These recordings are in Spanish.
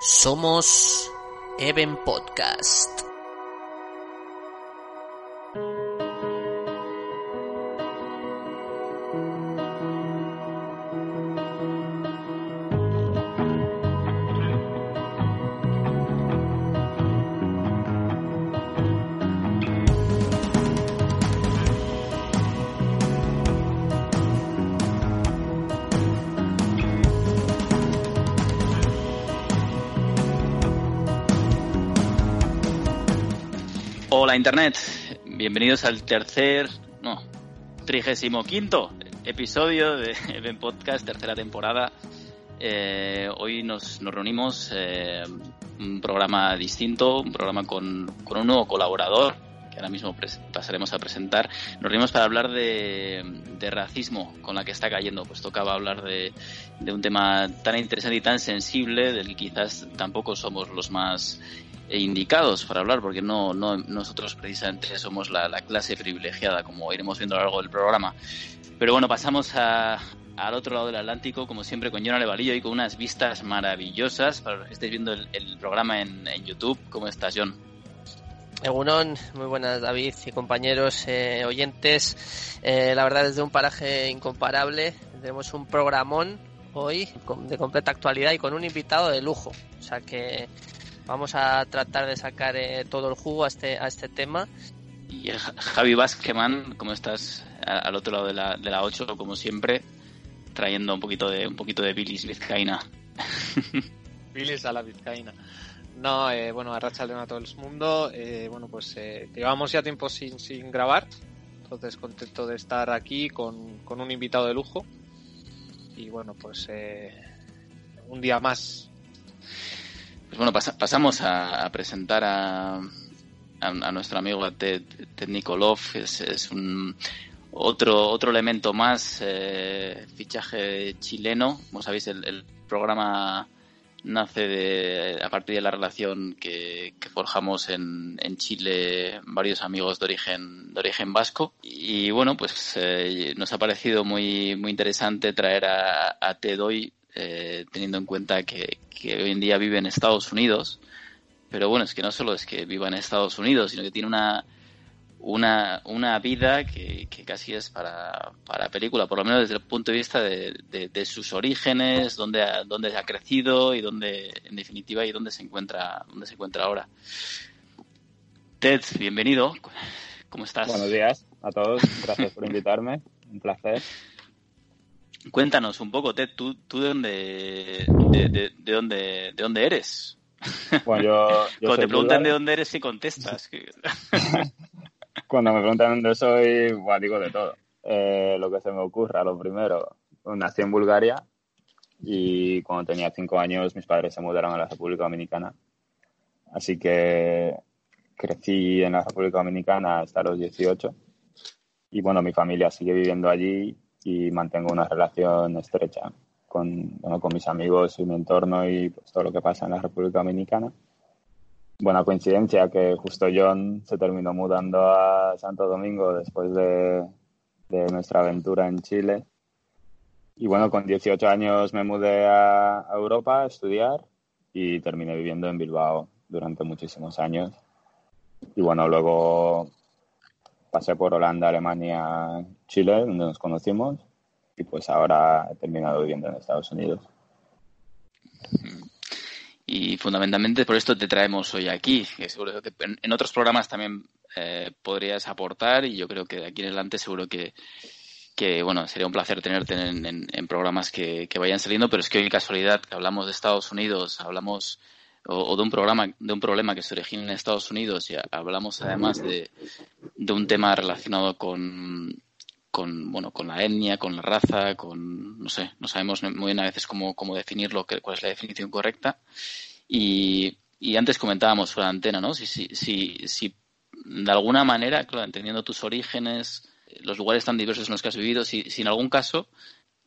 Somos Even Podcast. Internet, bienvenidos al tercer, no, trigésimo quinto episodio de Event Podcast, tercera temporada. Eh, hoy nos, nos reunimos, eh, un programa distinto, un programa con, con un nuevo colaborador que ahora mismo pasaremos a presentar. Nos reunimos para hablar de, de, racismo con la que está cayendo. Pues tocaba hablar de, de un tema tan interesante y tan sensible del que quizás tampoco somos los más indicados para hablar, porque no, no nosotros precisamente somos la, la, clase privilegiada, como iremos viendo a lo largo del programa. Pero bueno, pasamos a, al otro lado del Atlántico, como siempre, con John Alevalillo y con unas vistas maravillosas para los que estéis viendo el, programa en, YouTube. ¿Cómo estás, John? Egunon, muy buenas David y compañeros eh, oyentes. Eh, la verdad, desde un paraje incomparable, tenemos un programón hoy de completa actualidad y con un invitado de lujo. O sea que vamos a tratar de sacar eh, todo el jugo a este, a este tema. Y Javi Vázqueman, ¿cómo estás? Al otro lado de la, de la 8, como siempre, trayendo un poquito de, un poquito de bilis vizcaína. bilis a la vizcaína. No, eh, bueno, a Racha a todo el mundo. Eh, bueno, pues eh, llevamos ya tiempo sin, sin grabar. Entonces, contento de estar aquí con, con un invitado de lujo. Y bueno, pues eh, un día más pues bueno, pas pasamos a, presentar a, a, nuestro amigo Ted, Ted Nikolov. Es, es un otro, otro elemento más, eh, fichaje chileno. Como sabéis, el, el, programa nace de, a partir de la relación que, que forjamos en, en, Chile varios amigos de origen, de origen vasco. Y bueno, pues eh, nos ha parecido muy, muy interesante traer a, a Ted hoy eh, teniendo en cuenta que, que, hoy en día vive en Estados Unidos. Pero bueno, es que no solo es que viva en Estados Unidos, sino que tiene una, una, una vida que, casi es para, para película, por lo menos desde el punto de vista de, de, de sus orígenes, dónde ha, dónde ha crecido y dónde, en definitiva, y dónde se encuentra, dónde se encuentra ahora. Ted, bienvenido. ¿Cómo estás? Buenos días a todos. Gracias por invitarme. Un placer. Cuéntanos un poco, Ted, ¿tú, tú de, dónde, de, de, de, dónde, de dónde eres? Bueno, yo, yo Cuando te preguntan de dónde eres, sí contestas. Cuando me preguntan dónde soy, bueno, digo de todo. Eh, lo que se me ocurra, lo primero, nací en Bulgaria y cuando tenía cinco años mis padres se mudaron a la República Dominicana. Así que crecí en la República Dominicana hasta los 18 y bueno, mi familia sigue viviendo allí y mantengo una relación estrecha con, bueno, con mis amigos y mi entorno y pues, todo lo que pasa en la República Dominicana. Buena coincidencia que justo John se terminó mudando a Santo Domingo después de, de nuestra aventura en Chile. Y bueno, con 18 años me mudé a, a Europa a estudiar y terminé viviendo en Bilbao durante muchísimos años. Y bueno, luego pasé por Holanda, Alemania, Chile, donde nos conocimos, y pues ahora he terminado viviendo en Estados Unidos. Y fundamentalmente por esto te traemos hoy aquí, que seguro que en, otros programas también eh, podrías aportar y yo creo que de aquí en adelante seguro que, que bueno, sería un placer tenerte en, en, programas que, que, vayan saliendo, pero es que hoy casualidad que hablamos de Estados Unidos, hablamos o, de un programa, de un problema que se origina en Estados Unidos y hablamos además de, de un tema relacionado con, con, bueno, con la etnia, con la raza, con, no sé, no sabemos muy bien a veces cómo, cómo definirlo, cuál es la definición correcta. Y, y antes comentábamos fuera de antena, ¿no? Si, si, si, si de alguna manera, claro, entendiendo tus orígenes, los lugares tan diversos en los que has vivido, si, si en algún caso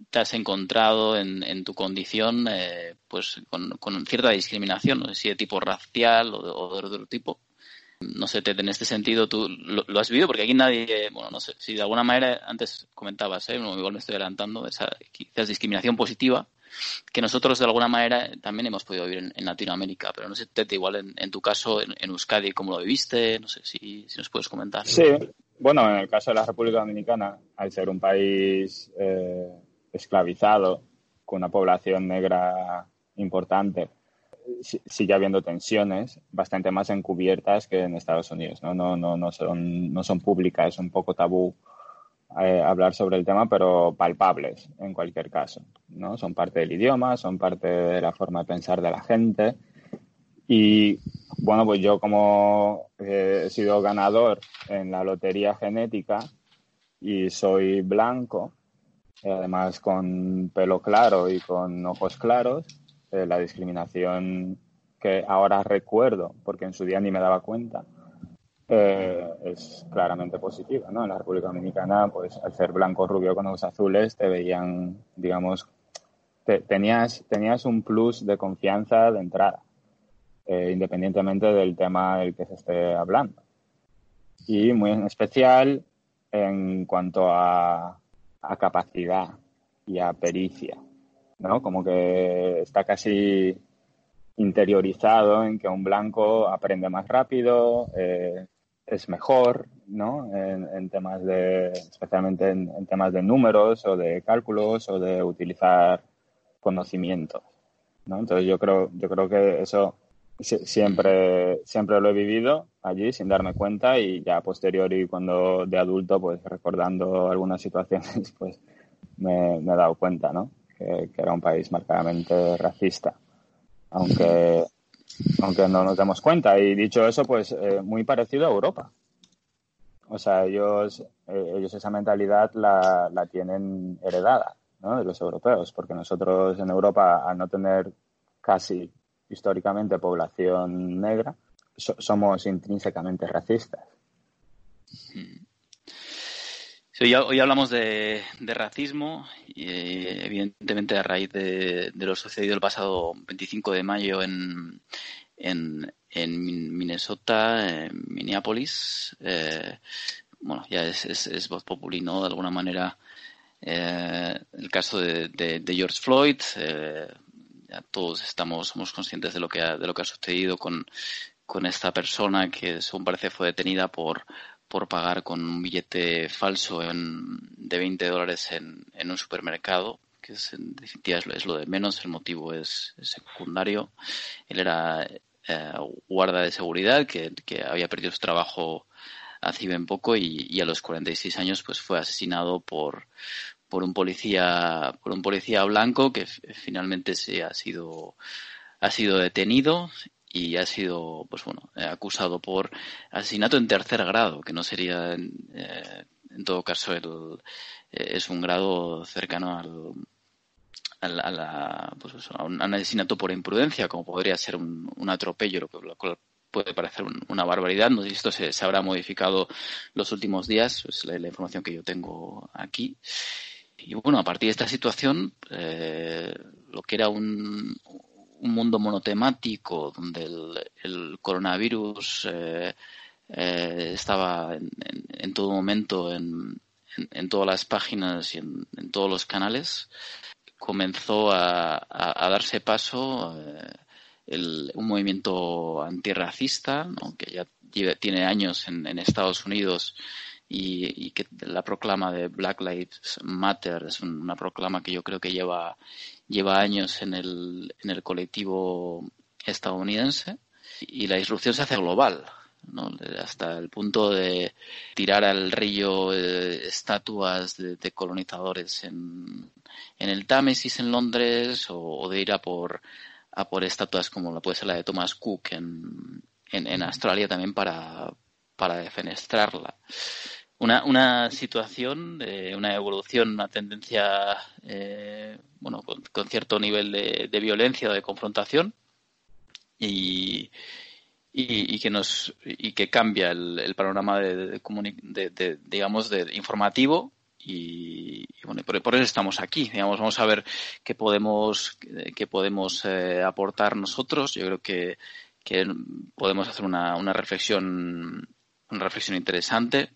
te has encontrado en, en tu condición eh, pues con, cierta discriminación, no sé si de tipo racial o de, o de otro tipo. No sé, Ted, en este sentido tú lo, has vivido porque aquí nadie, bueno, no sé, si de alguna manera antes comentabas, ¿eh? igual me estoy adelantando, esa discriminación positiva, que nosotros de alguna manera también hemos podido vivir en, Latinoamérica. Pero no sé, Tete, igual en, tu caso, en, Euskadi, ¿cómo lo viviste? No sé si, si, nos puedes comentar. Sí, bueno, en el caso de la República Dominicana, al ser un país eh, esclavizado, con una población negra importante, sigue habiendo tensiones bastante más encubiertas que en Estados Unidos. No, no, no, no, son, no son públicas, es un poco tabú eh, hablar sobre el tema, pero palpables en cualquier caso. ¿no? Son parte del idioma, son parte de la forma de pensar de la gente. Y bueno, pues yo como eh, he sido ganador en la lotería genética y soy blanco, además con pelo claro y con ojos claros, eh, la discriminación que ahora recuerdo, porque en su día ni me daba cuenta, eh, es claramente positiva. ¿no? En la República Dominicana, pues al ser blanco, rubio con ojos azules, te veían, digamos, tenías, tenías un plus de confianza de entrada, eh, independientemente del tema del que se esté hablando. Y muy en especial en cuanto a, a capacidad y a pericia. ¿no? Como que está casi interiorizado en que un blanco aprende más rápido, eh, es mejor, ¿no? En, temas de, especialmente en, temas de números o de cálculos o de utilizar conocimientos, ¿no? Entonces yo creo, yo creo que eso siempre, siempre lo he vivido allí sin darme cuenta y ya posteriori cuando de adulto, pues recordando algunas situaciones, pues me, me he dado cuenta, ¿no? que, era un país marcadamente racista, aunque, aunque no nos demos cuenta. Y dicho eso, pues eh, muy parecido a Europa. O sea, ellos, eh, ellos esa mentalidad la, la tienen heredada ¿no? de los europeos, porque nosotros en Europa, al no tener casi históricamente población negra, somos intrínsecamente racistas. Hmm. Hoy, hablamos de, racismo, y, evidentemente a raíz de, lo sucedido el pasado 25 de mayo en, en, Minnesota, en Minneapolis. Eh, bueno, ya es, es, voz populino, De alguna manera, eh, el caso de, George Floyd. Todos estamos, somos conscientes de lo que ha, de lo que ha sucedido con, con esta persona que, según parece, fue detenida por por pagar con un billete falso en, de 20 dólares en, en un supermercado, que es, en definitiva es lo, de menos, el motivo es, secundario. Él era eh, guarda de seguridad que, que, había perdido su trabajo hace bien poco y, y, a los 46 años pues fue asesinado por, por un policía por un policía blanco que finalmente se ha sido ha sido detenido y ha sido, pues bueno, acusado por asesinato en tercer grado, que no sería, eh, en todo caso, el, eh, es un grado cercano al, al a, la, pues a, un, asesinato por imprudencia, como podría ser un, un atropello, lo cual puede parecer una barbaridad. No sé si esto se, se, habrá modificado los últimos días, es la, información que yo tengo aquí. Y bueno, a partir de esta situación, lo que era un, un mundo monotemático donde el, coronavirus eh, eh, estaba en, todo momento en, todas las páginas y en, todos los canales, comenzó a, darse paso eh, un movimiento antirracista, que ya tiene años en, Estados Unidos y, que la proclama de Black Lives Matter. Es una proclama que yo creo que lleva lleva años en el, en el colectivo estadounidense. Y la disrupción se hace global, ¿no? hasta el punto de tirar al río eh, estatuas de, colonizadores en, en, el Támesis en Londres o, de ir a por, a por estatuas como la puede ser la de Thomas Cook en, en, en Australia también para, para defenestrarla una, una situación, una evolución, una tendencia, eh, bueno, con, cierto nivel de, de, violencia o de confrontación y, y, que nos y que cambia el, el panorama de, de, digamos de informativo y, bueno por, por, eso estamos aquí digamos vamos a ver qué podemos qué podemos eh, aportar nosotros. Yo creo que, que podemos hacer una, una reflexión una reflexión interesante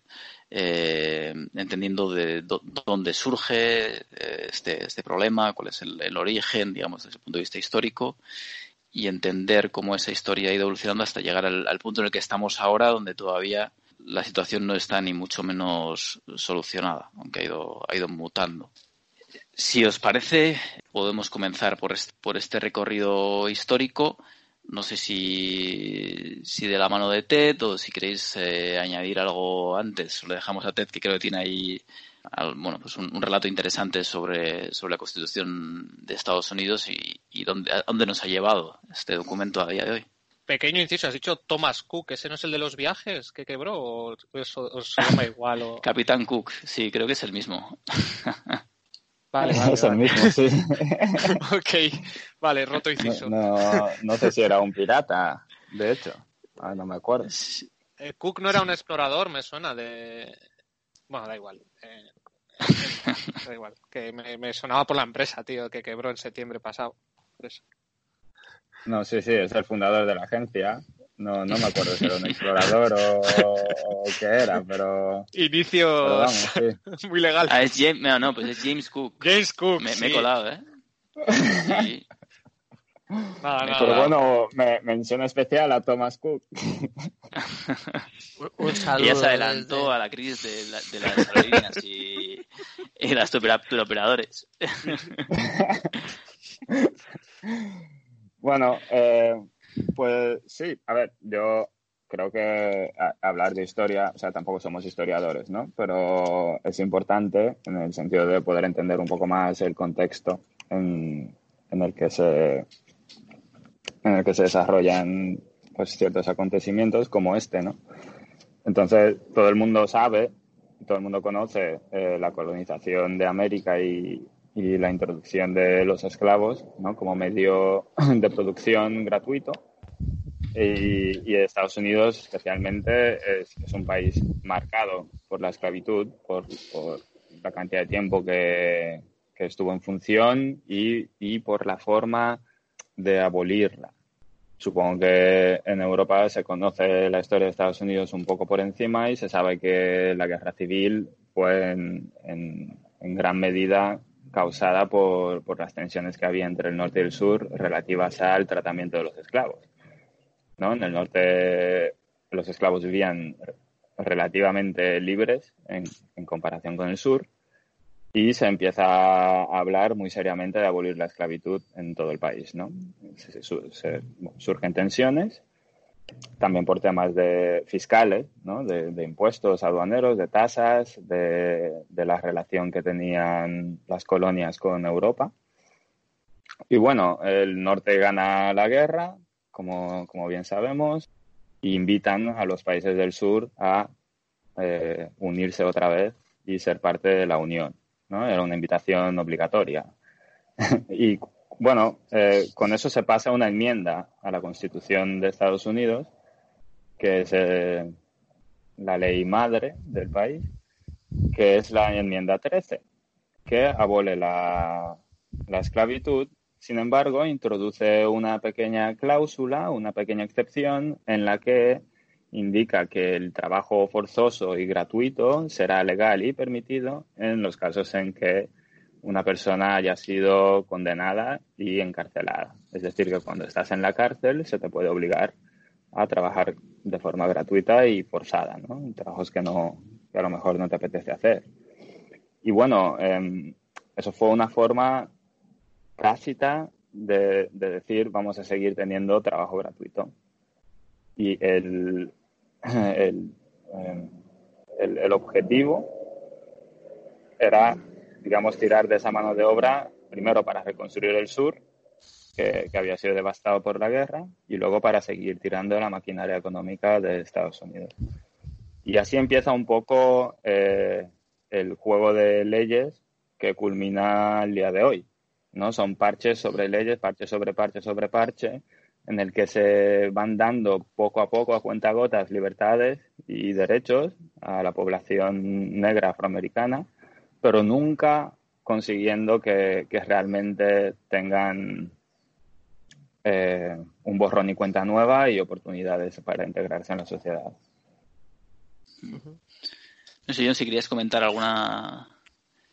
eh, entendiendo de dónde surge eh, este, este problema, cuál es el, origen, digamos, desde el punto de vista histórico, y entender cómo esa historia ha ido evolucionando hasta llegar al, punto en el que estamos ahora, donde todavía la situación no está ni mucho menos solucionada, aunque ha ido, ha ido mutando. Si os parece, podemos comenzar por este, por este recorrido histórico no sé si, si de la mano de Ted o si queréis eh, añadir algo antes. Le dejamos a Ted, que creo que tiene ahí bueno, pues un, relato interesante sobre, sobre la Constitución de Estados Unidos y, y dónde, dónde nos ha llevado este documento a día de hoy. Pequeño inciso, has dicho Thomas Cook, ¿ese no es el de los viajes que quebró o os, llama igual? O... Capitán Cook, sí, creo que es el mismo. Vale, es el mismo, sí. ok, vale, roto inciso. No, no, sé si era un pirata, de hecho. Ah, no me acuerdo. Eh, Cook no era un explorador, me suena de. Bueno, da igual. Eh, da igual. Que me, sonaba por la empresa, tío, que quebró en septiembre pasado. No, sí, sí, es el fundador de la agencia. No, no me acuerdo si era un explorador o, qué era, pero. Inicio muy legal. Ah, es James, no, no, pues es James Cook. James Cook. Me, he colado, ¿eh? Sí. Nada, nada, pero bueno, me, mención especial a Thomas Cook. un saludo. Y ya se adelantó a la crisis de, de las aerolíneas y, y las operadores. bueno, eh, pues sí, a ver, yo creo que hablar de historia, o sea, tampoco somos historiadores, ¿no? Pero es importante en el sentido de poder entender un poco más el contexto en, el que se en el que se desarrollan pues ciertos acontecimientos como este, ¿no? Entonces, todo el mundo sabe, todo el mundo conoce eh, la colonización de América y, y la introducción de los esclavos ¿no? como medio de producción gratuito. Y, Estados Unidos especialmente es, un país marcado por la esclavitud, por, la cantidad de tiempo que, estuvo en función y, y, por la forma de abolirla. Supongo que en Europa se conoce la historia de Estados Unidos un poco por encima y se sabe que la guerra civil fue en, en, en gran medida causada por, por, las tensiones que había entre el norte y el sur relativas al tratamiento de los esclavos. ¿no? En el norte los esclavos vivían relativamente libres en, comparación con el sur y se empieza a hablar muy seriamente de abolir la esclavitud en todo el país. ¿no? Surgen tensiones también por temas de fiscales, de, impuestos aduaneros, de tasas, de, la relación que tenían las colonias con Europa. Y bueno, el norte gana la guerra, como, bien sabemos, e invitan a los países del sur a eh, unirse otra vez y ser parte de la Unión. ¿no? Era una invitación obligatoria. y bueno, eh, con eso se pasa una enmienda a la Constitución de Estados Unidos, que es eh, la ley madre del país, que es la enmienda 13, que abole la, la esclavitud, sin embargo, introduce una pequeña cláusula, una pequeña excepción en la que indica que el trabajo forzoso y gratuito será legal y permitido en los casos en que una persona haya sido condenada y encarcelada. Es decir, que cuando estás en la cárcel se te puede obligar a trabajar de forma gratuita y forzada, ¿no? Trabajos que, no, que a lo mejor no te apetece hacer. Y bueno, em, eso fue una forma tácita de, decir vamos a seguir teniendo trabajo gratuito. Y el, el, em, el, el objetivo era digamos, tirar de esa mano de obra, primero para reconstruir el sur, que, había sido devastado por la guerra, y luego para seguir tirando la maquinaria económica de Estados Unidos. Y así empieza un poco eh, el juego de leyes que culmina el día de hoy. ¿no? Son parches sobre leyes, parche sobre parche sobre parche, en el que se van dando poco a poco, a cuenta gotas, libertades y derechos a la población negra afroamericana pero nunca consiguiendo que, realmente tengan eh, un borrón y cuenta nueva y oportunidades para integrarse en la sociedad. No sé, yo si querías comentar alguna...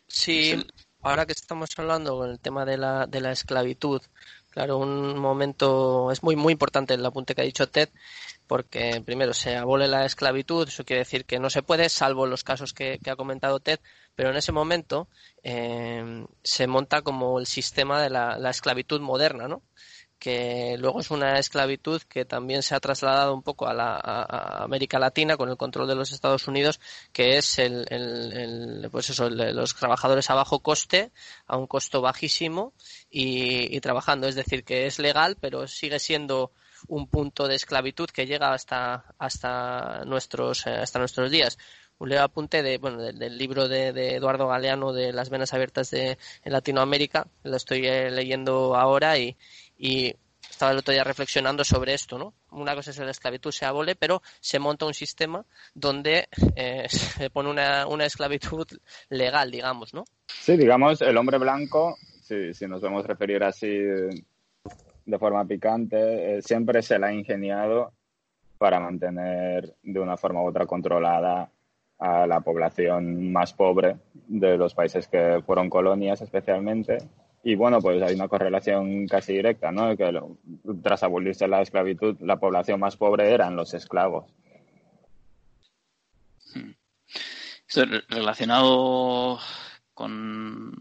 Sí, ahora que estamos hablando con el tema de la, de la esclavitud, claro, un momento es muy muy importante el apunte que ha dicho Ted, porque primero se abole la esclavitud, eso quiere decir que no se puede, salvo los casos que, ha comentado Ted, pero en ese momento eh, se monta como el sistema de la, la esclavitud moderna, ¿no? que luego es una esclavitud que también se ha trasladado un poco a, la, América Latina con el control de los Estados Unidos, que es el, el, pues eso, los trabajadores a bajo coste, a un costo bajísimo y, trabajando. Es decir, que es legal, pero sigue siendo un punto de esclavitud que llega hasta, hasta, nuestros, eh, hasta nuestros días un leve apunte de, bueno, del, libro de, Eduardo Galeano de Las venas abiertas de, en Latinoamérica. Lo estoy eh, leyendo ahora y, y estaba el otro día reflexionando sobre esto, ¿no? Una cosa es la esclavitud se abole, pero se monta un sistema donde eh, se pone una, una, esclavitud legal, digamos, ¿no? Sí, digamos, el hombre blanco, si, si nos vamos referir así de forma picante, eh, siempre se la ha ingeniado para mantener de una forma u otra controlada a la población más pobre de los países que fueron colonias especialmente y bueno, pues hay una correlación casi directa, ¿no? Que tras abolirse la esclavitud, la población más pobre eran los esclavos. Esto relacionado con,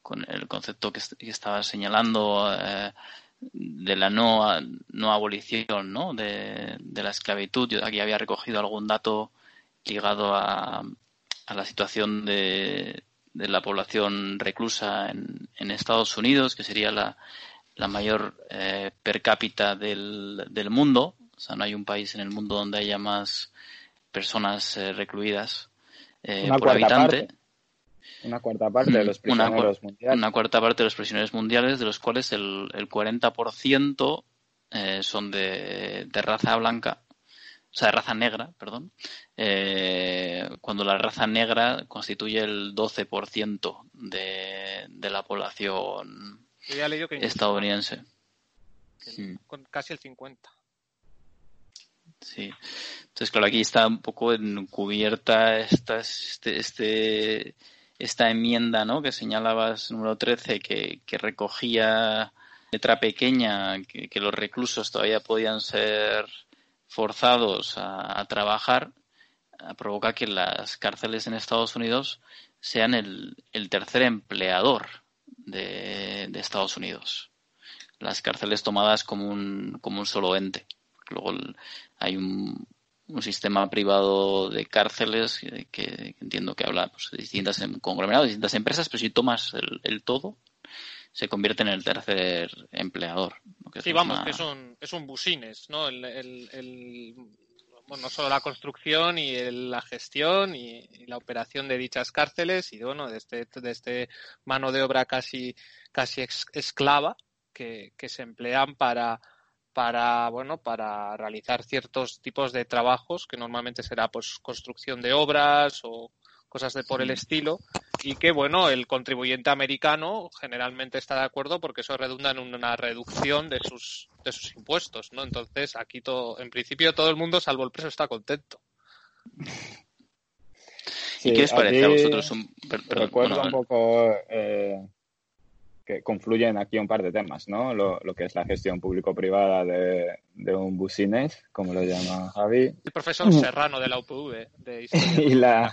con el concepto que, estaba señalando eh, de la no, no abolición ¿no? De, de, la esclavitud. Yo aquí había recogido algún dato ligado a, a la situación de, de la población reclusa en, en Estados Unidos, que sería la, la mayor eh, per cápita del, del, mundo. O sea, no hay un país en el mundo donde haya más personas eh, recluidas eh, por habitante. Una cuarta parte de los prisioneros mundiales. Una cuarta parte de los prisioneros mundiales, de los cuales el, el 40% eh, son de, de raza blanca o sea, de raza negra, perdón, eh, cuando la raza negra constituye el 12% de, de la población estadounidense. Con casi el 50%. Sí. Entonces, claro, aquí está un poco encubierta esta, este, este, esta enmienda, ¿no? Que señalabas, número 13, que, que recogía letra pequeña, que, los reclusos todavía podían ser forzados a, trabajar provoca que las cárceles en Estados Unidos sean el, tercer empleador de, Estados Unidos. Las cárceles tomadas como un, como un solo ente. Luego hay un, sistema privado de cárceles que, entiendo que habla pues, de distintas em, conglomerados, distintas empresas, pero si tomas el todo, se convierte en el tercer empleador. sí, vamos, que es un, es un busines, ¿no? El, el, bueno, no solo la construcción y la gestión y, la operación de dichas cárceles y bueno, de este, de este mano de obra casi, casi esclava que, que se emplean para, para bueno para realizar ciertos tipos de trabajos que normalmente será pues construcción de obras o cosas de por el estilo, y que, bueno, el contribuyente americano generalmente está de acuerdo porque eso redunda en una reducción de sus, de sus impuestos, ¿no? Entonces, aquí todo, en principio todo el mundo, salvo el preso, está contento. ¿Y qué os parece a vosotros? Un... recuerdo un poco eh, que confluyen aquí un par de temas, ¿no? Lo, que es la gestión público-privada de, de, un busines, como lo llama Javi. El profesor Serrano de la UPV. De y la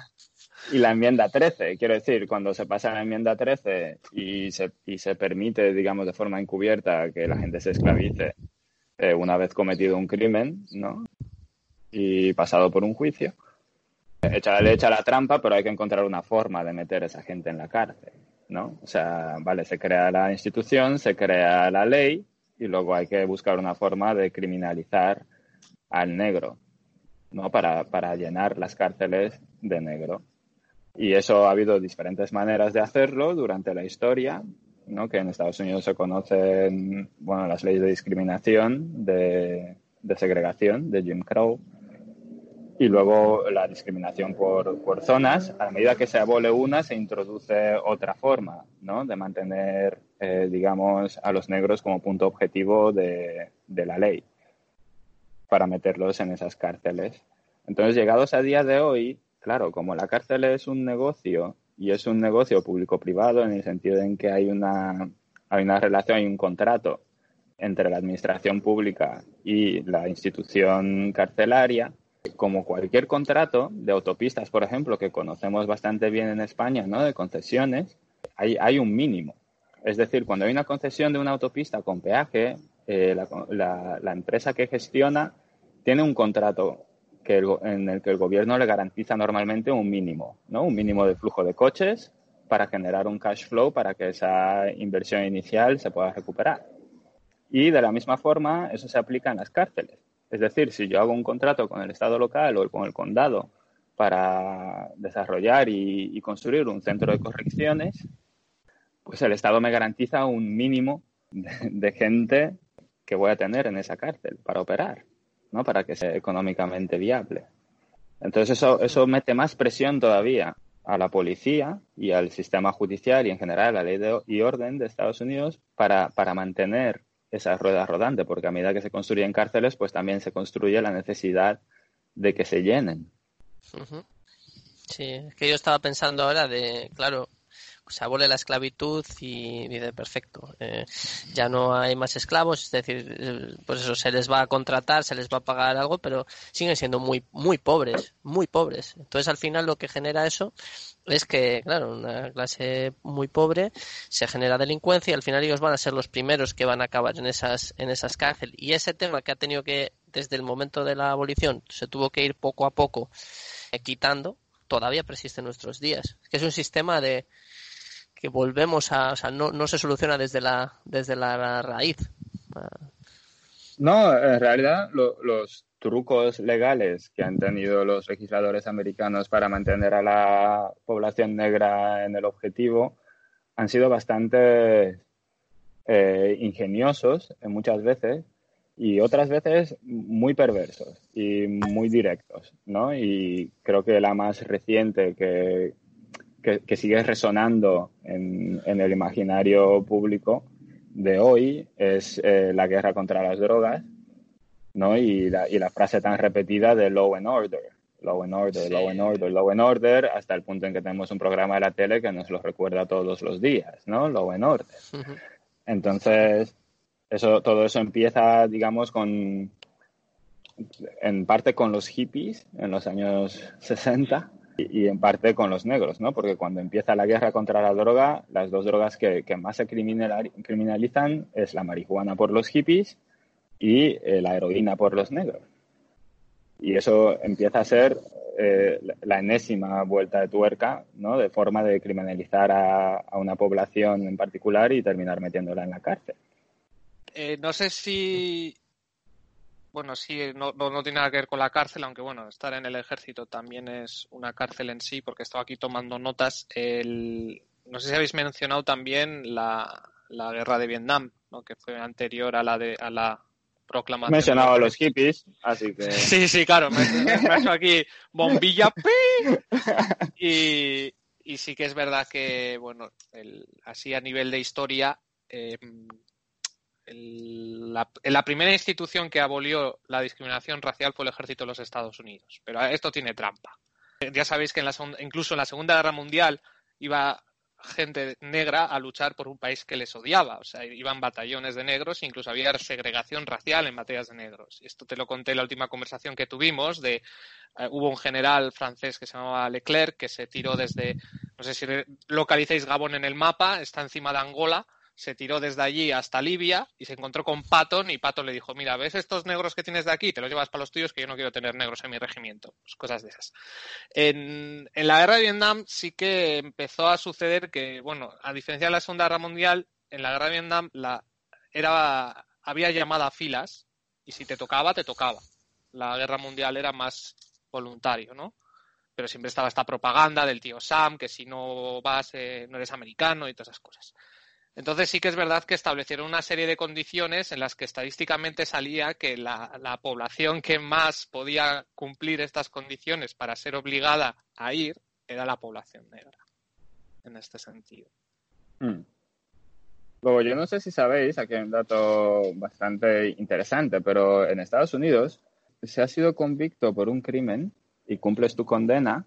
y la enmienda 13, quiero decir, cuando se pasa a la enmienda 13 y se, y se permite, digamos, de forma encubierta que la gente se esclavice eh, una vez cometido un crimen, ¿no? Y pasado por un juicio, echa, le echa la trampa, pero hay que encontrar una forma de meter a esa gente en la cárcel, ¿no? O sea, vale, se crea la institución, se crea la ley y luego hay que buscar una forma de criminalizar al negro, ¿no? Para, para llenar las cárceles de negro. Y eso ha habido diferentes maneras de hacerlo durante la historia, ¿no? que en Estados Unidos se conocen bueno, las leyes de discriminación, de, segregación, de Jim Crow, y luego la discriminación por, por, zonas. A medida que se abole una, se introduce otra forma ¿no? de mantener, eh, digamos, a los negros como punto objetivo de, de la ley para meterlos en esas cárceles. Entonces, llegados a día de hoy, claro, como la cárcel es un negocio y es un negocio público-privado en el sentido en que hay una, hay una relación, hay un contrato entre la administración pública y la institución carcelaria, como cualquier contrato de autopistas, por ejemplo, que conocemos bastante bien en España, ¿no? De concesiones, hay, un mínimo. Es decir, cuando hay una concesión de una autopista con peaje, eh, la, empresa que gestiona tiene un contrato en el que el gobierno le garantiza normalmente un mínimo, ¿no? Un mínimo de flujo de coches para generar un cash flow para que esa inversión inicial se pueda recuperar. Y de la misma forma, eso se aplica en las cárceles. Es decir, si yo hago un contrato con el Estado local o con el condado para desarrollar y, construir un centro de correcciones, pues el Estado me garantiza un mínimo de, gente que voy a tener en esa cárcel para operar, ¿no? Para que sea económicamente viable. Entonces eso, eso mete más presión todavía a la policía y al sistema judicial y en general a la ley de, y orden de Estados Unidos para, para mantener esa rueda rodante, porque a medida que se construyen cárceles, pues también se construye la necesidad de que se llenen. Sí, es que yo estaba pensando ahora de, claro, se abole la esclavitud y dice, perfecto, eh, ya no hay más esclavos, es decir, eh, pues eso, se les va a contratar, se les va a pagar algo, pero siguen siendo muy, muy pobres, muy pobres. Entonces, al final, lo que genera eso es que, claro, una clase muy pobre se genera delincuencia y al final ellos van a ser los primeros que van a acabar en esas, en esas cárceles. Y ese tema que ha tenido que, desde el momento de la abolición, se tuvo que ir poco a poco eh, quitando, todavía persiste en nuestros días. Que es un sistema de, que volvemos a, o sea, no, no se soluciona desde la, desde la raíz. No, en realidad los trucos legales que han tenido los legisladores americanos para mantener a la población negra en el objetivo han sido bastante eh, ingeniosos en muchas veces y otras veces muy perversos y muy directos, ¿no? Y creo que la más reciente que, que, sigue resonando en, el imaginario público de hoy es eh, la guerra contra las drogas, ¿no? Y la, y la frase tan repetida de law and order, law and order, law and order, law and order, hasta el punto en que tenemos un programa de la tele que nos lo recuerda todos los días, ¿no? Law and order. Entonces, eso, todo eso empieza, digamos, con, en parte con los hippies en los años 60, y, en parte con los negros, ¿no? Porque cuando empieza la guerra contra la droga, las dos drogas que, más se criminalizan es la marihuana por los hippies y eh, la heroína por los negros. Y eso empieza a ser eh, la enésima vuelta de tuerca, ¿no? De forma de criminalizar a, a una población en particular y terminar metiéndola en la cárcel. Eh, no sé si bueno, sí, no, no, tiene nada que ver con la cárcel, aunque bueno, estar en el ejército también es una cárcel en sí, porque estaba aquí tomando notas. El, no sé si habéis mencionado también la, guerra de Vietnam, ¿no? que fue anterior a la de a la proclamación. Mencionado a los hippies, así que. Sí, sí, claro, me, he hecho aquí bombilla y, y sí que es verdad que, bueno, así a nivel de historia. Eh, la, primera institución que abolió la discriminación racial fue el ejército de los Estados Unidos. Pero esto tiene trampa. Ya sabéis que en la, incluso en la Segunda Guerra Mundial iba gente negra a luchar por un país que les odiaba. O sea, iban batallones de negros, incluso había segregación racial en materias de negros. Esto te lo conté en la última conversación que tuvimos. De, eh, hubo un general francés que se llamaba Leclerc que se tiró desde, no sé si localicéis Gabón en el mapa, está encima de Angola se tiró desde allí hasta Libia y se encontró con Patton y Patton le dijo, mira, ¿ves estos negros que tienes de aquí? Te los llevas para los tuyos que yo no quiero tener negros en mi regimiento. Pues cosas de esas. En, la guerra de Vietnam sí que empezó a suceder que, bueno, a diferencia de la Segunda Guerra Mundial, en la guerra de Vietnam la, era, había llamada a filas y si te tocaba, te tocaba. La guerra mundial era más voluntario, ¿no? Pero siempre estaba esta propaganda del tío Sam, que si no vas, eh, no eres americano y todas esas cosas. Entonces sí que es verdad que establecieron una serie de condiciones en las que estadísticamente salía que la, población que más podía cumplir estas condiciones para ser obligada a ir era la población negra, en este sentido. Hmm. Luego, yo no sé si sabéis, aquí hay un dato bastante interesante, pero en Estados Unidos, si has sido convicto por un crimen y cumples tu condena,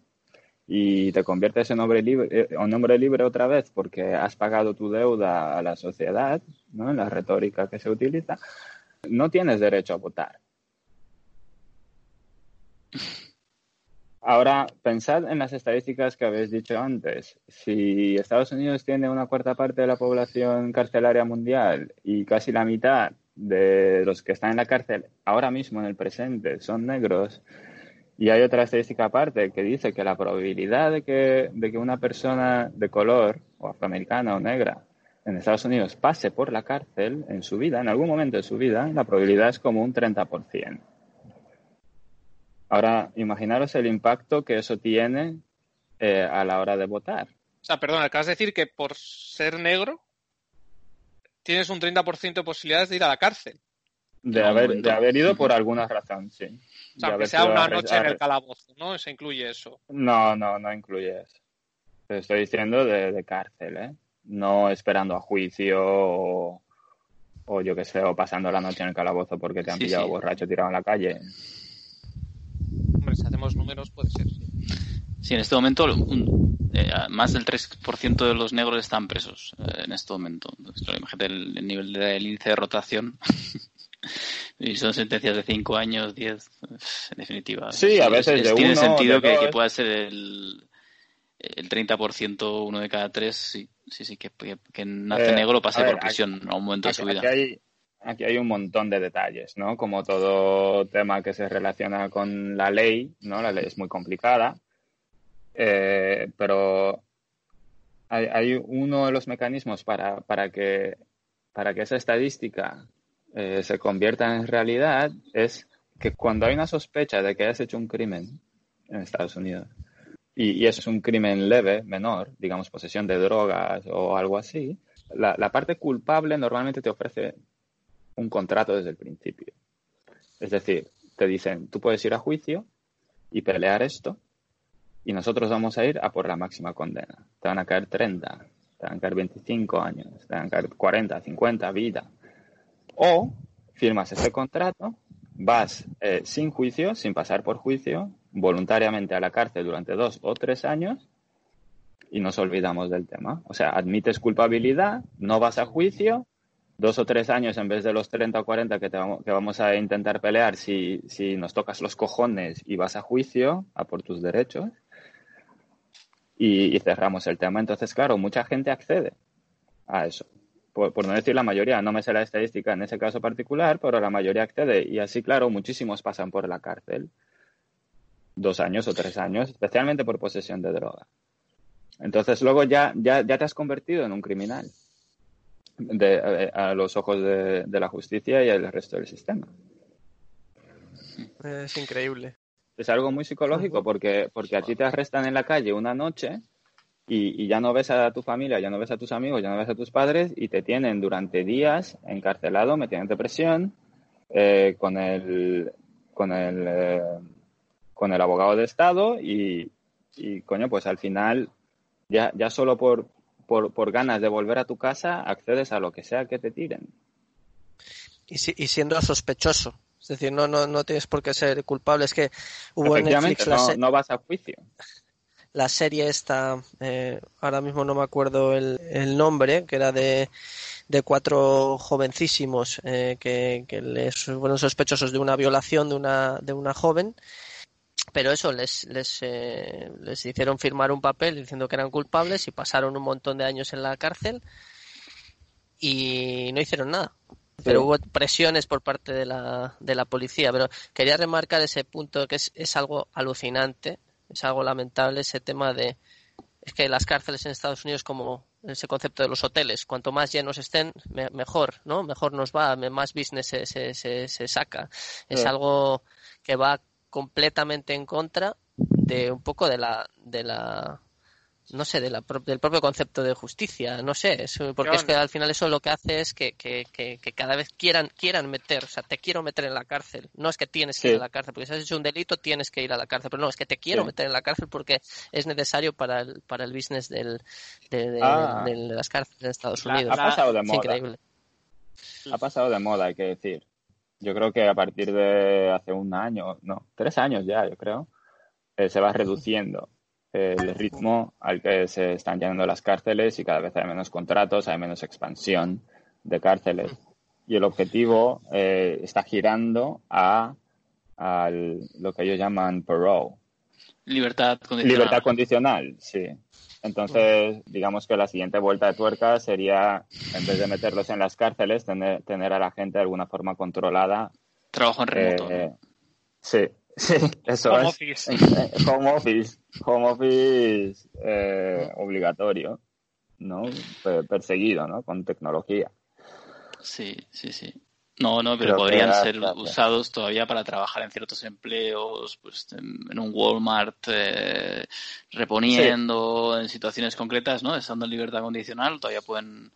y te conviertes en hombre libre, eh, en hombre libre otra vez porque has pagado tu deuda a la sociedad, ¿no? la retórica que se utiliza, no tienes derecho a votar. Ahora, pensad en las estadísticas que habéis dicho antes. Si Estados Unidos tiene una cuarta parte de la población carcelaria mundial y casi la mitad de los que están en la cárcel ahora mismo en el presente son negros, y hay otra estadística aparte que dice que la probabilidad de que, de que una persona de color, o afroamericana o negra, en Estados Unidos pase por la cárcel en su vida, en algún momento de su vida, la probabilidad es como un 30%. Ahora, imaginaros el impacto que eso tiene eh, a la hora de votar. O sea, perdón, acabas de decir que por ser negro tienes un 30% de posibilidades de ir a la cárcel. De, haber, de haber ido por alguna razón, sí. O sea, que sea una noche en el calabozo, ¿no? ¿Se incluye eso? No, no, no incluye eso. Te estoy diciendo de, cárcel, ¿eh? No esperando a juicio o, yo qué sé, o pasando la noche en el calabozo porque te han pillado borracho tirado en la calle si hacemos números puede ser. Sí, en este momento eh, más del 3% de los negros están presos eh, en este momento. imagínate el, nivel del índice de rotación. y son sentencias de 5 años, 10, en definitiva. Sí, a veces de Tiene sentido que, pueda ser el, el 30%, uno de cada tres, sí, sí, sí que, que, nace eh, negro pase por prisión a un momento de su vida aquí hay un montón de detalles, ¿no? Como todo tema que se relaciona con la ley, ¿no? La ley es muy complicada, eh, pero hay, uno de los mecanismos para, para, que, para que esa estadística eh, se convierta en realidad es que cuando hay una sospecha de que has hecho un crimen en Estados Unidos, y, y es un crimen leve, menor, digamos posesión de drogas o algo así, la, la parte culpable normalmente te ofrece un contrato desde el principio. Es decir, te dicen, tú puedes ir a juicio y pelear esto y nosotros vamos a ir a por la máxima condena. Te van a caer 30, te van a caer 25 años, te van a caer 40, 50, vida. O firmas ese contrato, vas eh, sin juicio, sin pasar por juicio, voluntariamente a la cárcel durante dos o tres años y nos olvidamos del tema. O sea, admites culpabilidad, no vas a juicio dos o tres años en vez de los 30 o 40 que, te vamos, que vamos a intentar pelear si, si nos tocas los cojones y vas a juicio a por tus derechos y, cerramos el tema. Entonces, claro, mucha gente accede a eso. Por, por, no decir la mayoría, no me sé la estadística en ese caso particular, pero la mayoría accede y así, claro, muchísimos pasan por la cárcel. Dos años o tres años, especialmente por posesión de droga. Entonces luego ya, ya, ya te has convertido en un criminal de, a los ojos de, la justicia y al resto del sistema. Es increíble. Es algo muy psicológico porque, porque a ti te arrestan en la calle una noche y, ya no ves a tu familia, ya no ves a tus amigos, ya no ves a tus padres y te tienen durante días encarcelado, metido en depresión, eh, con el con el eh, con el abogado de Estado y, y coño, pues al final ya, ya solo por, por, ganas de volver a tu casa, accedes a lo que sea que te tiren. Y, y siendo sospechoso. Es decir, no, no, no tienes por qué ser culpable. Es que hubo en Netflix. No, no vas a juicio. La serie esta, eh, ahora mismo no me acuerdo el, nombre, que era de, de cuatro jovencísimos eh, que, que les fueron sospechosos de una violación de una, de una joven. Pero eso les les, eh, les hicieron firmar un papel diciendo que eran culpables y pasaron un montón de años en la cárcel y no hicieron nada. Pero hubo presiones por parte de la, de la policía. Pero quería remarcar ese punto que es, es algo alucinante es algo lamentable ese tema de es que las cárceles en Estados Unidos como ese concepto de los hoteles cuanto más llenos estén mejor no mejor nos va más business se, se, se, saca. Es algo que va completamente en contra de un poco de la de la no sé, de la, del propio concepto de justicia, no sé, porque es que al final eso lo que hace es que, que, que, cada vez quieran quieran meter, o sea, te quiero meter en la cárcel, no es que tienes que ir a la cárcel, porque si has hecho un delito tienes que ir a la cárcel, pero no, es que te quiero meter en la cárcel porque es necesario para el, para el business del, de, ah. las cárceles en Estados Unidos. Ha pasado de moda. increíble. Ha pasado de moda, hay que decir yo creo que a partir de hace un año, no, tres años ya, yo creo, eh, se va reduciendo. El ritmo al que se están llenando las cárceles y cada vez hay menos contratos, hay menos expansión de cárceles. Y el objetivo eh, está girando a, lo que ellos llaman parole. Libertad condicional. Libertad condicional, sí. Entonces, digamos que la siguiente vuelta de tuerca sería, en vez de meterlos en las cárceles, tener, tener a la gente de alguna forma controlada. Trabajo en remoto. Eh, sí, sí, eso Home es. office. Eh, Home office. Home office eh, obligatorio, ¿no? Pe- Perseguido, ¿no? Con tecnología. Sí, sí, sí. No, no, pero Creo podrían ser usados todavía para trabajar en ciertos empleos, pues en, en un Walmart eh, reponiendo en situaciones concretas, ¿no? Estando en libertad condicional, todavía pueden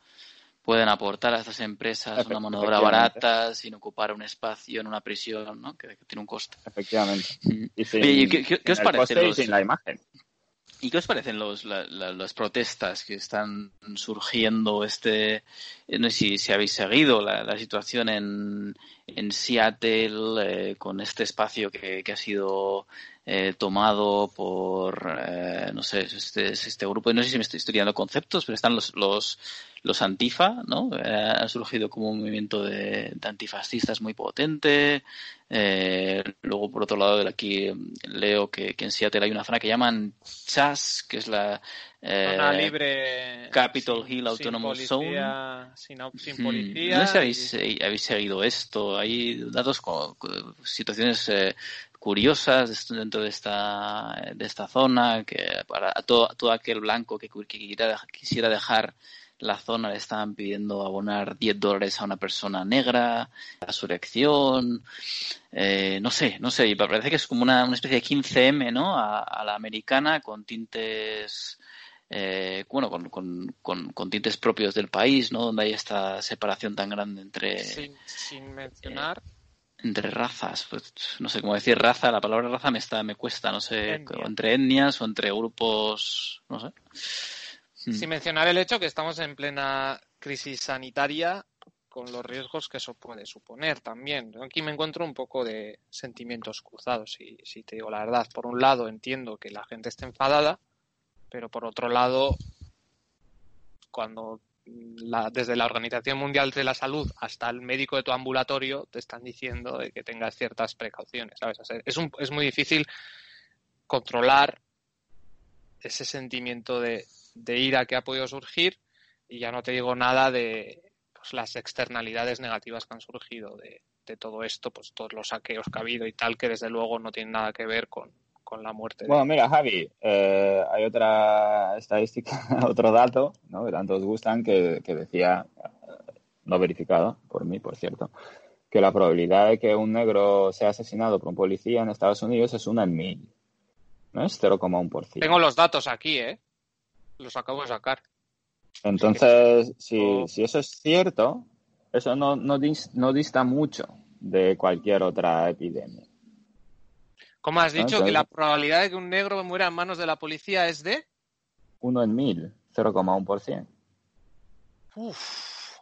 pueden aportar a estas empresas una mano de obra barata sin ocupar un espacio en una prisión, ¿no? Que, que tiene un coste. Efectivamente. Y sin, Oye, ¿y qué- qué- qué os parece y los- sin la imagen. ¿Y qué os parecen los, la- la- las protestas que están surgiendo? Este, eh, no sé si, si habéis seguido la, la situación en, en Seattle eh, con este espacio que, que ha sido eh, tomado por, eh, no sé, este, este grupo, no sé si me estoy estudiando conceptos, pero están los, los, los antifa, ¿no? Eh, ha surgido como un movimiento de, de antifascistas muy potente. Eh, luego, por otro lado, de aquí eh, leo que, que en Seattle hay una zona que llaman CHAS, que es la eh, Zona libre. Capitol sin- Hill Autonomous sin Zone. Sin, policía. No sé si habéis, y- eh, habéis seguido esto. Hay datos, con, situaciones eh, curiosas dentro de esta, de esta zona, que para todo, todo aquel blanco que, que quisiera, quisiera dejar la zona le estaban pidiendo abonar 10 dólares a una persona negra, a su elección, eh, no sé, no sé, y parece que es como una, una especie de 15M, ¿no? A, a la americana con tintes, eh, bueno, con, con, con, con tintes propios del país, ¿no? Donde hay esta separación tan grande entre, sin, sin mencionar. Entre razas, pues no sé cómo decir raza, la palabra raza me está, me cuesta, no sé, Etnia. o entre etnias o entre grupos, no sé. Mm. Sin mencionar el hecho que estamos en plena crisis sanitaria con los riesgos que eso puede suponer también. Aquí me encuentro un poco de sentimientos cruzados, si, si te digo la verdad. Por un lado entiendo que la gente esté enfadada, pero por otro lado, cuando la- desde la Organización Mundial de la Salud hasta el médico de tu ambulatorio te están diciendo de que tengas ciertas precauciones, ¿sabes? Es, un- es muy difícil controlar ese sentimiento de, de ira que ha podido surgir y ya no te digo nada de pues, las externalidades negativas que han surgido de, de todo esto, pues todos los saqueos que ha habido y tal, que desde luego no tienen nada que ver con, con la muerte. de- Bueno, mira, Javi, eh, hay otra estadística, otro dato, ¿no? Que tanto os gustan, que, que decía, eh, no verificado por mí, por cierto, que la probabilidad de que un negro sea asesinado por un policía en Estados Unidos es una en mil. No es 0,1%. Tengo los datos aquí, ¿eh? Los acabo de sacar. Entonces, si, Oh. si eso es cierto, eso no, no, no dista mucho de cualquier otra epidemia. ¿Cómo has Ah, dicho que la probabilidad de que un negro muera en manos de la policía es de? Uno en mil, 0,1%. Uf.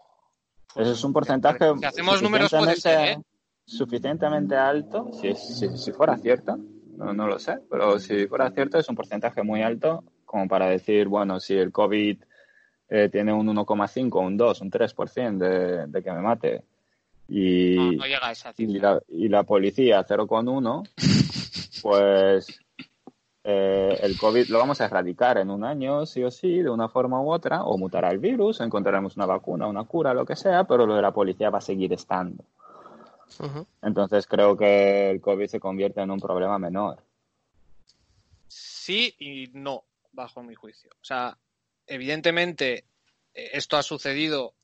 Eso es un porcentaje Si hacemos números puede ser, ¿eh? suficientemente alto, si, si, si fuera cierto, no, no lo sé, pero si fuera cierto es un porcentaje muy alto como para decir, bueno, si el COVID eh, tiene un 1,5, un 2, un 3% de, de que me mate y, No, no llega a esa y, cifra. la, y la policía 0,1, pues eh, el COVID lo vamos a erradicar en un año, sí o sí, de una forma u otra, o mutará el virus, o encontraremos una vacuna, una cura, lo que sea, pero lo de la policía va a seguir estando. Entonces creo que el COVID se convierte en un problema menor. Sí y no, bajo mi juicio. O sea, evidentemente eh, esto ha sucedido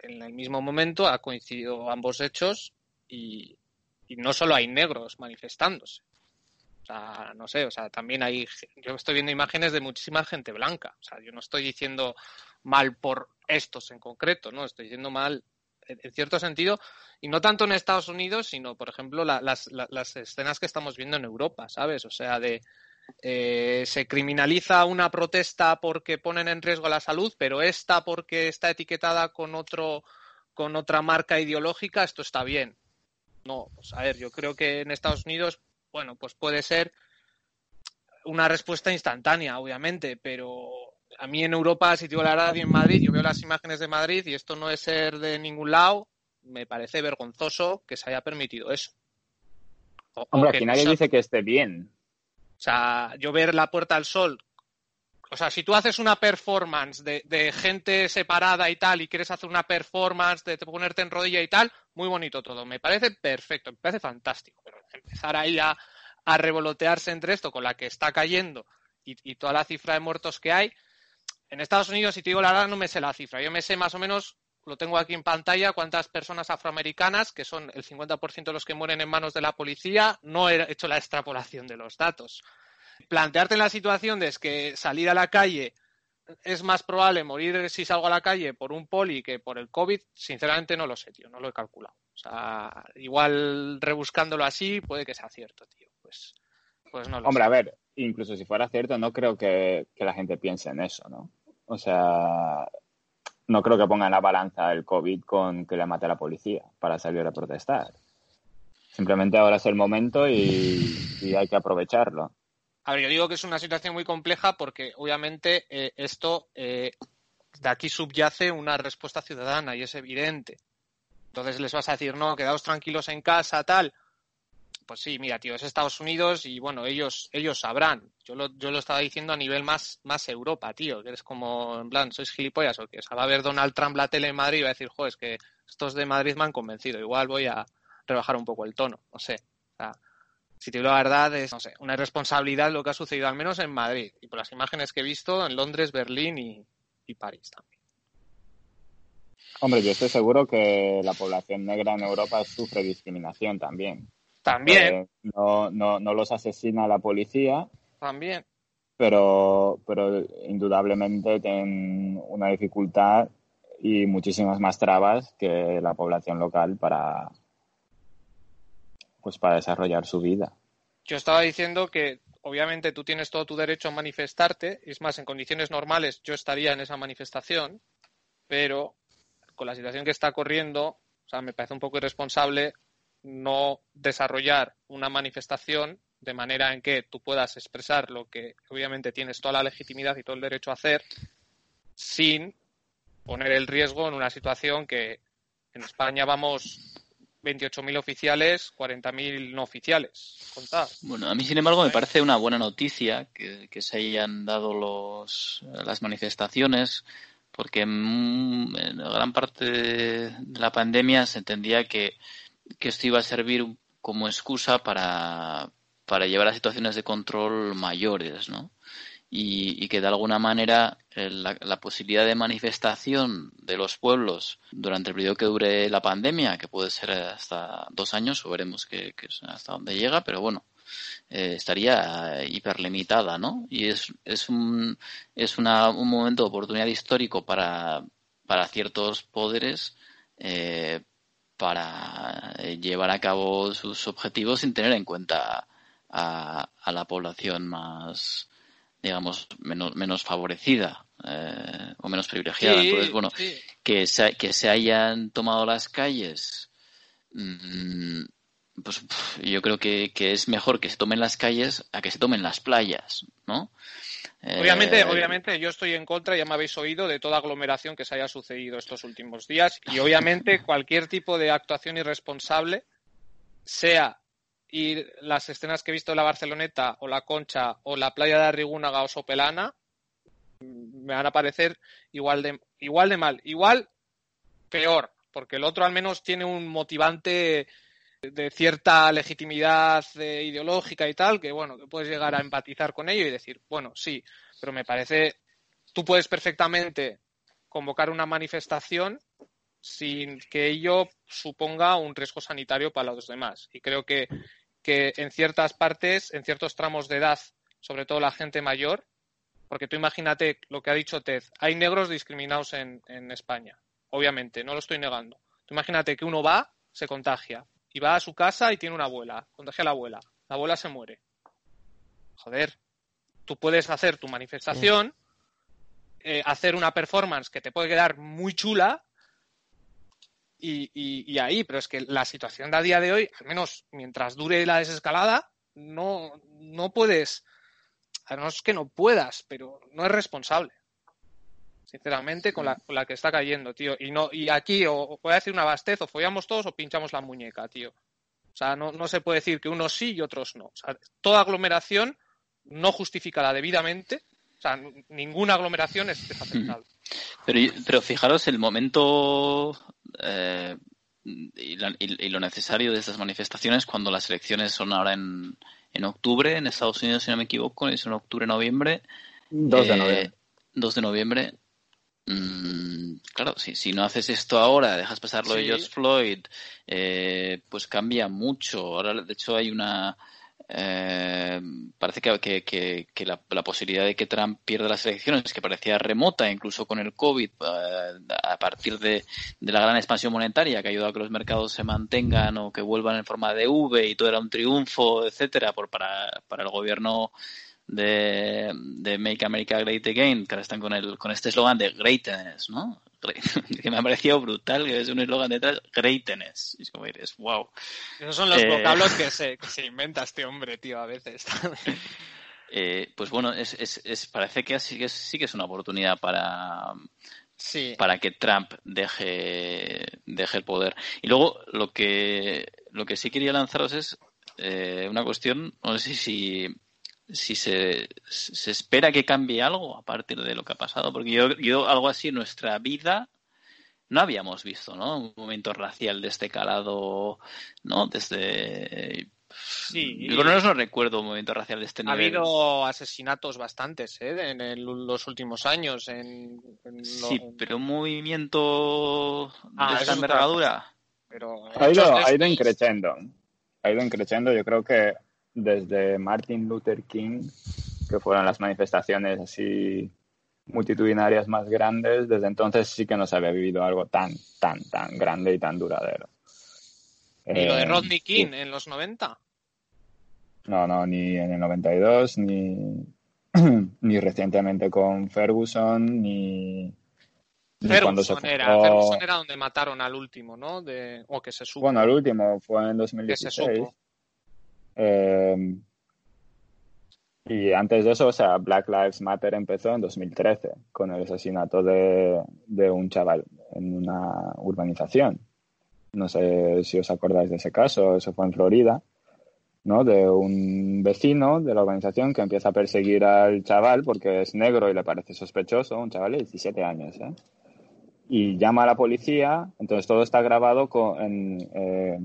en el mismo momento, ha coincidido ambos hechos y, y no solo hay negros manifestándose. O sea, no sé, o sea, también hay, yo estoy viendo imágenes de muchísima gente blanca. O sea, yo no estoy diciendo mal por estos en concreto, ¿no? Estoy diciendo mal en, cierto sentido, y no tanto en Estados Unidos, sino, por ejemplo, la- las, la- las escenas que estamos viendo en Europa, ¿sabes? O sea, de eh, se criminaliza una protesta porque ponen en riesgo la salud, pero esta porque está etiquetada con otro con otra marca ideológica, esto está bien. No, pues a ver, yo creo que en Estados Unidos, bueno, pues puede ser una respuesta instantánea, obviamente, pero a mí en Europa, si digo la y en Madrid, yo veo las imágenes de Madrid y esto no es ser de ningún lado, me parece vergonzoso que se haya permitido eso. Hombre, aquí nadie dice que esté bien. O sea, yo ver la Puerta al Sol o sea, si tú haces una performance de, gente separada y tal, y quieres hacer una performance de ponerte en rodilla y tal, muy bonito todo. Me parece perfecto, me parece fantástico. Pero empezar ahí a, revolotearse entre esto con la que está cayendo y, toda la cifra de muertos que hay. En Estados Unidos, si te digo la verdad, no me sé la cifra. Yo me sé más o menos, lo tengo aquí en pantalla, cuántas personas afroamericanas, que son el 50% de los que mueren en manos de la policía, no he hecho la extrapolación de los datos plantearte en la situación de que salir a la calle es más probable morir si salgo a la calle por un poli que por el COVID, sinceramente no lo sé, tío, no lo he calculado. O sea, igual rebuscándolo así puede que sea cierto, tío. Pues, pues no lo Hombre, a ver, incluso si fuera cierto, no creo que, la gente piense en eso, ¿no? O sea, no creo que pongan la balanza el COVID con que le mate a la policía para salir a protestar. Simplemente ahora es el momento y hay que aprovecharlo. A ver, yo digo que es una situación muy compleja porque obviamente eh, esto eh, de aquí subyace una respuesta ciudadana y es evidente. Entonces les vas a decir, no, quedaos tranquilos en casa, tal. Pues sí, mira, tío, es Estados Unidos y bueno, ellos, ellos sabrán. Yo lo, yo lo estaba diciendo a nivel más, más Europa, tío, que eres como, en plan, sois gilipollas o que o va a ver Donald Trump la tele en Madrid y va a decir, joder, es que estos de Madrid me han convencido, igual voy a rebajar un poco el tono, no sé. O sea, si te digo la verdad, es, no sé, una irresponsabilidad lo que ha sucedido, al menos en Madrid, y por las imágenes que he visto en Londres, Berlín y, París también. Hombre, yo estoy seguro que la población negra en Europa sufre discriminación también. También. Eh, no, no, no los asesina la policía. También. Pero, pero indudablemente tienen una dificultad y muchísimas más trabas que la población local para, pues para desarrollar su vida. Yo estaba diciendo que obviamente tú tienes todo tu derecho a manifestarte, es más, en condiciones normales yo estaría en esa manifestación, pero con la situación que está corriendo, o sea, me parece un poco irresponsable no desarrollar una manifestación de manera en que tú puedas expresar lo que obviamente tienes toda la legitimidad y todo el derecho a hacer sin poner el riesgo en una situación que en España vamos 28.000 oficiales, 40.000 no oficiales. Bueno, a mí, sin embargo, me parece una buena noticia que, se hayan dado los, las manifestaciones, porque en, gran parte de la pandemia se entendía que, que esto iba a servir como excusa para, para llevar a situaciones de control mayores, ¿no? Y, que de alguna manera eh, la, posibilidad de manifestación de los pueblos durante el periodo que dure la pandemia, que puede ser hasta dos años, o veremos que, hasta dónde llega, pero bueno, eh, estaría hiperlimitada, ¿no? Y es, es, un, es una, un momento de oportunidad histórico para, para ciertos poderes eh, para llevar a cabo sus objetivos sin tener en cuenta a la población más, digamos, menos, menos favorecida eh, o menos privilegiada. Entonces, bueno, que, se, que se hayan tomado las calles, mm, pues yo creo que, que, es mejor que se tomen las calles a que se tomen las playas, ¿no? Obviamente, eh, obviamente yo estoy en contra, ya me habéis oído, de toda aglomeración que se haya sucedido estos últimos días y obviamente cualquier tipo de actuación irresponsable, sea y las escenas que he visto en la Barceloneta o la Concha o la playa de Arrigúnaga o Sopelana mm, me van a parecer igual de, igual de mal. Igual peor, porque el otro al menos tiene un motivante de cierta legitimidad eh, ideológica y tal, que bueno, que puedes llegar a empatizar con ello y decir, bueno, sí, pero me parece, tú puedes perfectamente convocar una manifestación sin que ello suponga un riesgo sanitario para los demás. Y creo que que en ciertas partes, en ciertos tramos de edad, sobre todo la gente mayor, porque tú imagínate lo que ha dicho Ted, hay negros discriminados en, España, obviamente, no lo estoy negando. Tú imagínate que uno va, se contagia, y va a su casa y tiene una abuela, contagia a la abuela, la abuela se muere. Joder, tú puedes hacer tu manifestación, eh, hacer una performance que te puede quedar muy chula, y, ahí, pero es que la situación de a día de hoy, al menos mientras dure la desescalada, no, no puedes no es que no puedas, pero no es responsable. Sinceramente, con la, con la que está cayendo, tío. Y no, y aquí, o, voy a decir una bastez, o follamos todos o pinchamos la muñeca, tío. O sea, no, no se puede decir que unos sí y otros no. Toda aglomeración no justificada debidamente. O sea, ninguna aglomeración es, aceptable. Pero, pero fijaros el momento eh, y, y, lo necesario de estas manifestaciones cuando las elecciones son ahora en, en octubre en Estados Unidos, si no me equivoco, es en octubre-noviembre. 2 de noviembre. 2 de noviembre. Mm, claro, si, si no haces esto ahora, dejas pasar lo de George Floyd, eh, pues cambia mucho. Ahora, de hecho, hay una. Eh, parece que, que, la, posibilidad de que Trump pierda las elecciones, que parecía remota, incluso con el COVID, eh, a partir de, de, la gran expansión monetaria que ha ayudado a que los mercados se mantengan o que vuelvan en forma de V y todo era un triunfo, etcétera, por, para, para el gobierno de, de Make America Great Again, que ahora están con, el, con este eslogan de Greatness, ¿no? que me ha parecido brutal, que es un eslogan detrás, Greatness. Y es como dices, wow. Esos son los eh, vocablos que se, que se inventa este hombre, tío, a veces. eh, pues bueno, es, es, es, parece que sí, que sí que es una oportunidad para, sí. para que Trump deje, deje el poder. Y luego lo que, lo que sí quería lanzaros es eh, una cuestión, no sé si si se, se, espera que cambie algo a partir de lo que ha pasado, porque yo, yo algo así en nuestra vida no habíamos visto, ¿no? Un momento racial de este calado, ¿no? Desde... Sí. Yo no, no recuerdo un momento racial de este nivel. Ha habido asesinatos bastantes, ¿eh? En los últimos años. En, Sí, pero un movimiento de ah, esta envergadura. Pero ha ido, ha ido increciendo. Ha ido increciendo. Yo creo que desde Martin Luther King, que fueron las manifestaciones así multitudinarias más grandes, desde entonces sí que no se había vivido algo tan, tan, tan grande y tan duradero. ¿Y lo de eh, Rodney King en los 90? No, no, ni en el 92, ni, ni recientemente con Ferguson, ni... Ferguson, era, Ferguson era donde mataron al último, ¿no? De, o que se supo. Bueno, al último fue en 2016. Eh, y antes de eso, o sea, Black Lives Matter empezó en 2013 con el asesinato de, un chaval en una urbanización. No sé si os acordáis de ese caso, eso fue en Florida, ¿no? De un vecino de la urbanización que empieza a perseguir al chaval porque es negro y le parece sospechoso, un chaval de 17 años, ¿eh? Y llama a la policía, entonces todo está grabado con, eh,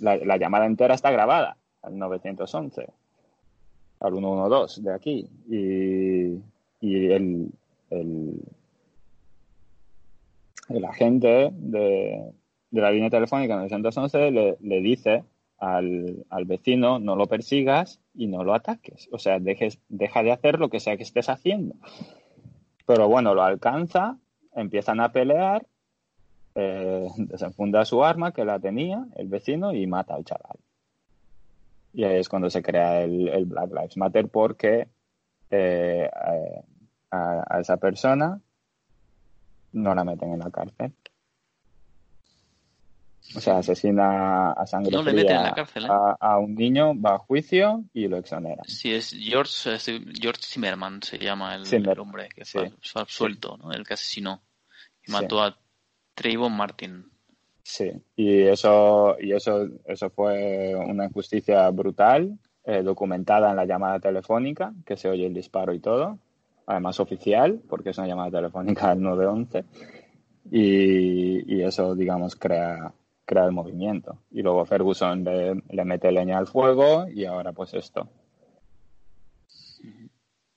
la llamada entera está grabada al 911, al 112 de aquí. Y, y el, el, el, agente de, de, la línea telefónica 911 le, le dice al, al, vecino no lo persigas y no lo ataques. O sea, dejes, deja de hacer lo que sea que estés haciendo. Pero bueno, lo alcanza, empiezan a pelear, eh, desenfunda su arma que la tenía el vecino y mata al chaval. Y ahí es cuando se crea el, Black Lives Matter porque eh, a, esa persona no la meten en la cárcel. O sea, asesina a sangre fría ¿eh? a, un niño, va a juicio y lo exonera. Sí, es George, George Zimmerman, se llama el, hombre que fue, absuelto, ¿no? el que asesinó y mató a Trayvon Martin. Sí, y eso, y eso, eso fue una injusticia brutal, eh, documentada en la llamada telefónica, que se oye el disparo y todo, además oficial, porque es una llamada telefónica del 911, y, y eso, digamos, crea, crea el movimiento. Y luego Ferguson le, le mete leña al fuego y ahora pues esto.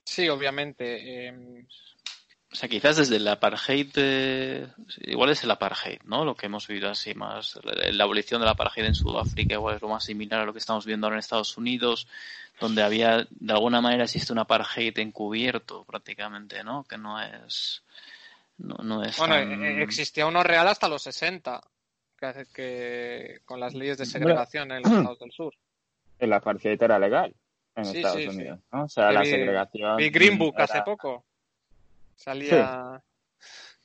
Sí, obviamente. Eh, o sea, quizás desde el apartheid, igual es el apartheid, ¿no? Lo que hemos vivido así más, la, abolición del apartheid en Sudáfrica igual es lo más similar a lo que estamos viendo ahora en Estados Unidos, donde había, de alguna manera existe un apartheid encubierto prácticamente, ¿no? Que no es... No, es bueno, e, existía uno real hasta los 60, que, que con las leyes de segregación en los Estados del Sur. El apartheid era legal en Estados Unidos, ¿no? O sea, la segregación... Y Green Book hace poco. Salía.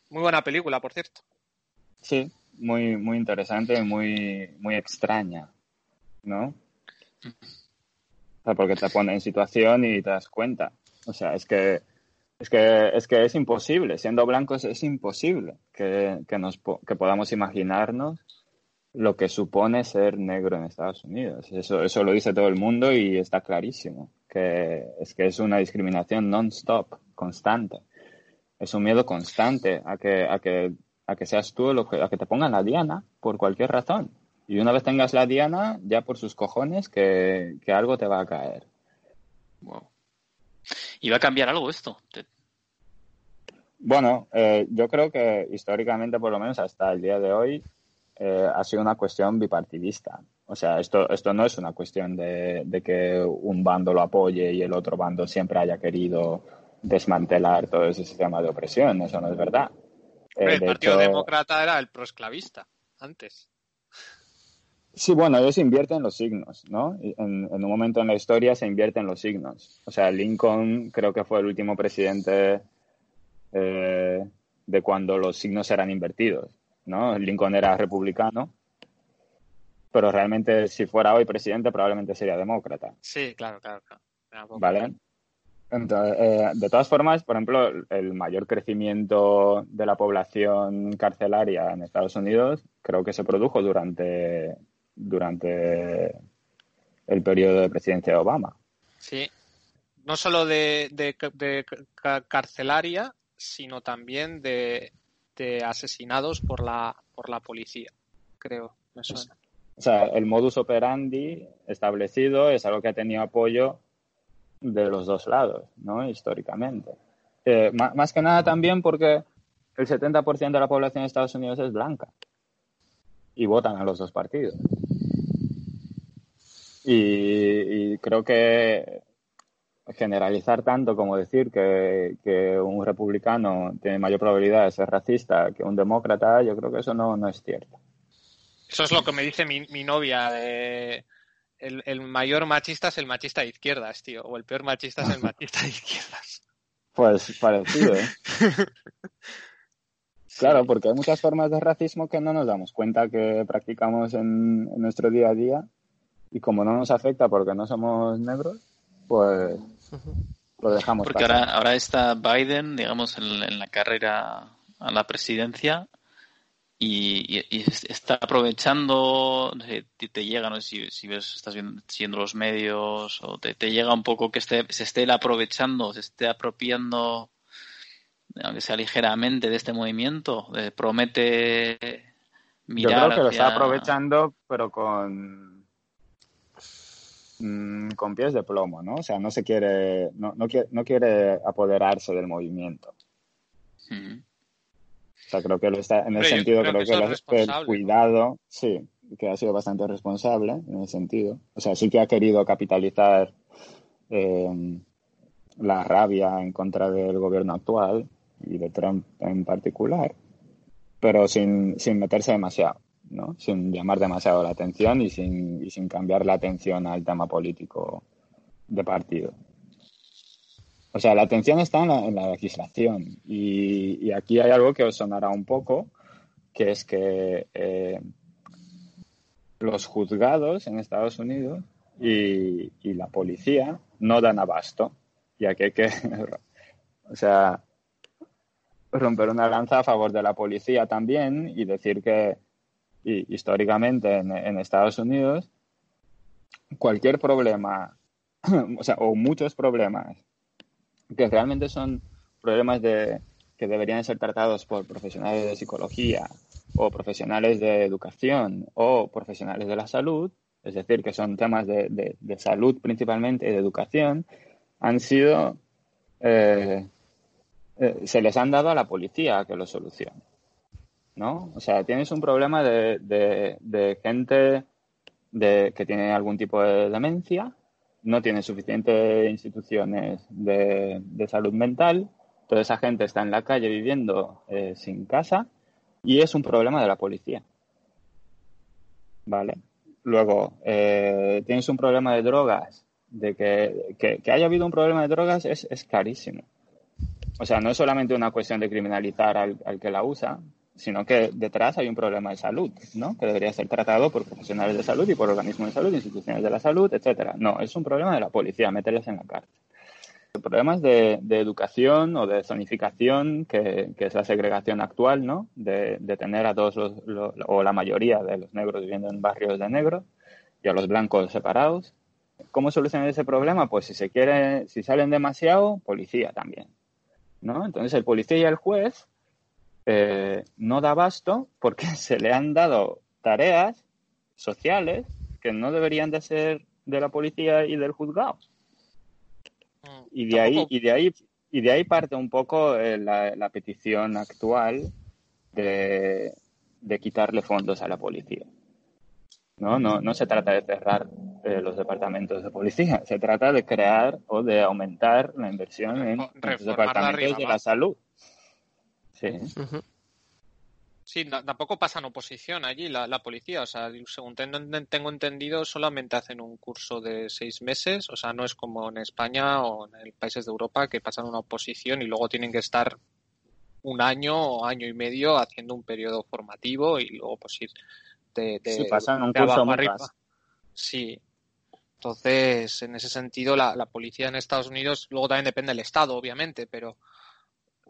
Muy buena película, por cierto. Sí, muy, muy interesante y muy, muy extraña, ¿no? O sea, porque te pone en situación y te das cuenta. O sea, es que es que es, que es imposible, siendo blancos es imposible que, que, nos, que podamos imaginarnos lo que supone ser negro en Estados Unidos. Eso, eso lo dice todo el mundo y está clarísimo, que es que es una discriminación non-stop, constante. Es un miedo constante a que, a que, a que seas tú, lo que, a que te pongan la diana por cualquier razón. Y una vez tengas la diana, ya por sus cojones que, que algo te va a caer. Wow. ¿Y va a cambiar algo esto? Bueno, eh, yo creo que históricamente, por lo menos hasta el día de hoy, eh, ha sido una cuestión bipartidista. O sea, esto, esto no es una cuestión de, de, que un bando lo apoye y el otro bando siempre haya querido desmantelar todo ese sistema de opresión. Eso no es verdad. Eh, el Partido hecho, Demócrata era el proesclavista antes. Sí, bueno, ellos invierten los signos, ¿no? En, en, un momento en la historia se invierten los signos. O sea, Lincoln creo que fue el último presidente eh, de cuando los signos eran invertidos, ¿no? Lincoln era republicano, pero realmente si fuera hoy presidente probablemente sería demócrata. Sí, claro, claro. claro. ¿Vale? Entonces, eh, de todas formas, por ejemplo, el mayor crecimiento de la población carcelaria en Estados Unidos creo que se produjo durante durante el periodo de presidencia de Obama. Sí, no solo de, de, de carcelaria, sino también de, de, asesinados por la, por la policía, creo, me suena. O sea, el modus operandi establecido es algo que ha tenido apoyo de los dos lados, ¿no? Históricamente. Eh, más, que nada también porque el 70% de la población de Estados Unidos es blanca y votan a los dos partidos. Y, y, creo que generalizar tanto como decir que, que, un republicano tiene mayor probabilidad de ser racista que un demócrata, yo creo que eso no, no es cierto. Eso es lo que me dice mi, mi novia. De... El, el, mayor machista es el machista de izquierdas, tío. O el peor machista es el machista de izquierdas. Pues parecido, ¿eh? Claro, porque hay muchas formas de racismo que no nos damos cuenta que practicamos en, en nuestro día a día y como no nos afecta porque no somos negros, pues lo dejamos. Porque ahora, ahora está Biden, digamos, en, en, la carrera a la presidencia y, y, y está aprovechando, no sé, te, te, llega, no sé si, si ves, estás viendo, siguiendo los medios o te, te, llega un poco que esté, se esté aprovechando, se esté apropiando, aunque sea ligeramente, de este movimiento, de, promete mirar. Yo creo que hacia... lo está aprovechando, pero con Mm, con pies de plomo, ¿no? O sea, no se quiere, no, no, quiere, no quiere apoderarse del movimiento. Mm. O sea, creo que lo está, en el sentido, creo, creo que, que lo, el cuidado, ¿no? sí, que ha sido bastante responsable en el sentido. O sea, sí que ha querido capitalizar eh, la rabia en contra del gobierno actual y de Trump en particular, pero sin, sin meterse demasiado. ¿no? sin llamar demasiado la atención y sin, y sin cambiar la atención al tema político de partido. O sea, la atención está en la, legislación. Y, y, aquí hay algo que os sonará un poco, que es que eh, los juzgados en Estados Unidos y, y, la policía no dan abasto, ya que hay que, o sea, romper una lanza a favor de la policía también y decir que y históricamente en, en Estados Unidos, cualquier problema, o sea, o muchos problemas que realmente son problemas de, que deberían ser tratados por profesionales de psicología o profesionales de educación o profesionales de la salud, es decir, que son temas de, de, salud principalmente y de educación, han sido, eh, eh, se les han dado a la policía que lo solucione. ¿no? O sea, tienes un problema de, de, gente que tiene algún tipo de demencia, no tiene suficientes instituciones de, de, salud mental, toda esa gente está en la calle viviendo eh, sin casa y es un problema de la policía. ¿Vale? Luego, eh, tienes un problema de drogas, de que, que, haya habido un problema de drogas es, es, clarísimo. O sea, no es solamente una cuestión de criminalizar al, al que la usa, sino que detrás hay un problema de salud, ¿no? Que debería ser tratado por profesionales de salud y por organismos de salud, instituciones de la salud, etcétera. No, es un problema de la policía, meterles en la cárcel. Problemas de, educación o de zonificación, que, es la segregación actual, ¿no? De, tener a todos los, o la mayoría de los negros viviendo en barrios de negros y a los blancos separados. ¿Cómo solucionar ese problema? Pues si se quiere, si salen demasiado, policía también, ¿no? Entonces el policía y el juez eh, no da abasto porque se le han dado tareas sociales que no deberían de ser de la policía y del juzgado. Mm, y de ahí, y de ahí, y de ahí parte un poco eh, la, petición actual de, quitarle fondos a la policía. No, no, no se trata de cerrar eh, los departamentos de policía, se trata de crear o de aumentar la inversión en, los departamentos de la salud. Sí. Sí, tampoco pasan oposición allí la, policía. O sea, según tengo entendido, solamente hacen un curso de seis meses. O sea, no es como en España o en países de Europa que pasan una oposición y luego tienen que estar un año o año y medio haciendo un periodo formativo y luego pues ir de, sí, pasan un curso arriba. Sí. Entonces, en ese sentido, la, la policía en Estados Unidos, luego también depende del Estado, obviamente, pero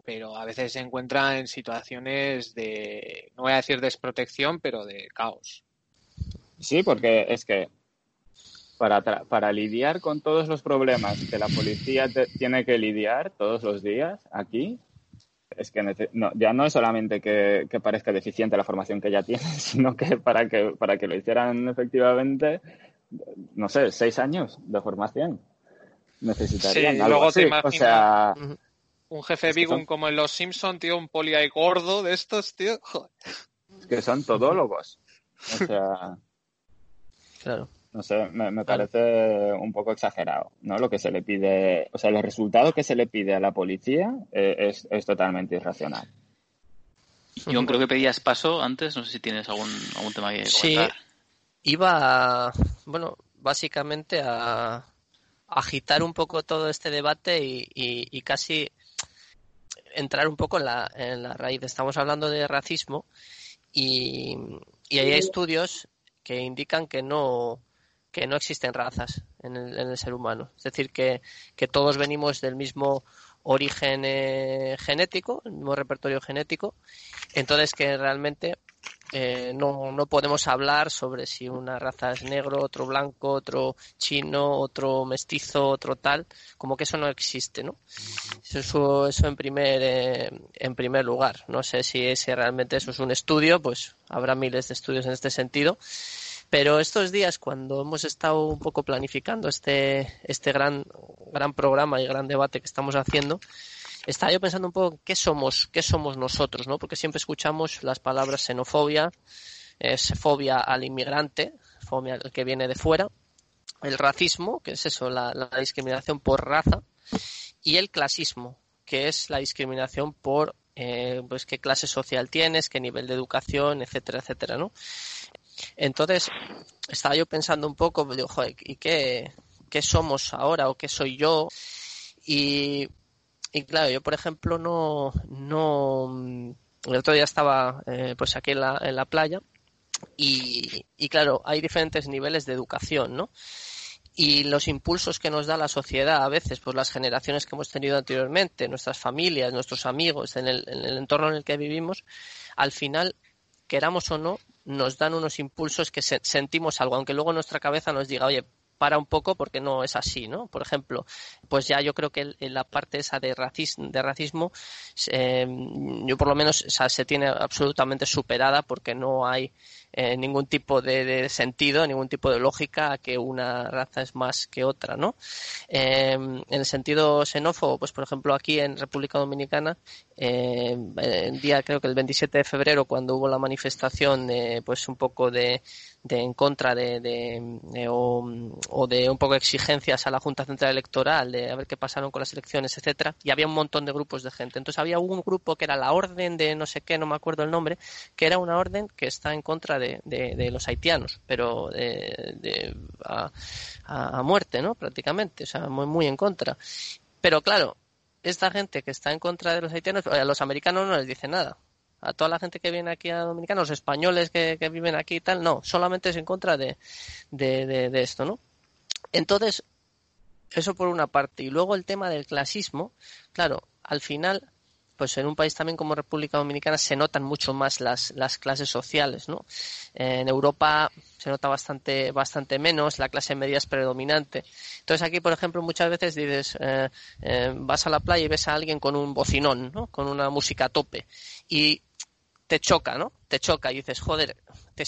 pero a veces se encuentra en situaciones de, no voy a decir desprotección, pero de caos. Sí, porque es que para, para lidiar con todos los problemas que la policía tiene que lidiar todos los días aquí, es que ya no es solamente que, parezca deficiente la formación que ya tiene, sino que para que, para que lo hicieran efectivamente, no sé, seis años de formación necesitarían. Sí, luego te o sea, un jefe Bigum como en Los Simpson, tío, un poli ahí gordo de estos, tío. Que son todólogos. O sea. Claro. No sé, me, parece un poco exagerado, ¿no? Lo que se le pide, o sea, el resultado que se le pide a la policía eh, es, totalmente irracional. Yo creo que pedías paso antes, no sé si tienes algún, algún tema que comentar. Sí, iba, bueno, básicamente a, agitar un poco todo este debate y casi entrar un poco en la, en la raíz. Estamos hablando de racismo y, hay estudios que indican que no, que no existen razas en el, en el ser humano. Es decir, que, que, todos venimos del mismo origen eh, genético, el mismo repertorio genético. Entonces, que realmente eh, no, no podemos hablar sobre si una raza es negro, otro blanco, otro chino, otro mestizo, otro tal, como que eso no existe, ¿no? Eso, eso en primer eh, en primer lugar. No sé si, si realmente eso es un estudio, pues habrá miles de estudios en este sentido. Pero estos días, cuando hemos estado un poco planificando este, este gran, gran programa y gran debate que estamos haciendo, estaba yo pensando un poco qué somos, qué somos nosotros, ¿no? Porque siempre escuchamos las palabras xenofobia, es fobia al inmigrante, fobia al que viene de fuera, el racismo, que es eso, la, discriminación por raza, y el clasismo, que es la discriminación por eh, pues qué clase social tienes, qué nivel de educación, etcétera, etcétera, ¿no? Entonces, estaba yo pensando un poco, digo, joder, ¿y qué, qué somos ahora o qué soy yo? Y y claro, yo por ejemplo no, no, el otro día estaba eh, pues aquí en la, en la playa y, y claro, hay diferentes niveles de educación, ¿no? y los impulsos que nos da la sociedad a veces, pues las generaciones que hemos tenido anteriormente, nuestras familias, nuestros amigos, en el, en el, entorno en el que vivimos, al final, queramos o no, nos dan unos impulsos que sentimos algo, aunque luego nuestra cabeza nos diga, oye, para un poco porque no es así, ¿no? Por ejemplo, pues ya yo creo que en la parte esa de racismo, de racismo eh, yo por lo menos se tiene absolutamente superada porque no hay eh, ningún tipo de, sentido, ningún tipo de lógica a que una raza es más que otra, ¿no? Eh, en el sentido xenófobo, pues por ejemplo aquí en República Dominicana, el día creo que el 27 de febrero cuando hubo la manifestación, pues un poco de de en contra de, de, o, de un poco exigencias a la Junta Central Electoral de a ver qué pasaron con las elecciones, etcétera, y había un montón de grupos de gente. Entonces había un grupo que era la orden de no sé qué, no me acuerdo el nombre, que era una orden que está en contra de, de los haitianos, pero de, a, a, muerte, ¿no? Prácticamente, o sea, muy, muy en contra. Pero claro, esta gente que está en contra de los haitianos, a los americanos no les dice nada a toda la gente que viene aquí a Dominicana, los españoles que, viven aquí y tal, no, solamente es en contra de, de, esto, ¿no? Entonces, eso por una parte. Y luego el tema del clasismo, claro, al final pues en un país también como República Dominicana se notan mucho más las, las clases sociales, ¿no? En Europa se nota bastante, bastante menos, la clase media es predominante. Entonces aquí, por ejemplo, muchas veces dices, eh, eh, vas a la playa y ves a alguien con un bocinón, ¿no? Con una música a tope. Y te choca, ¿no? Te choca y dices, joder, te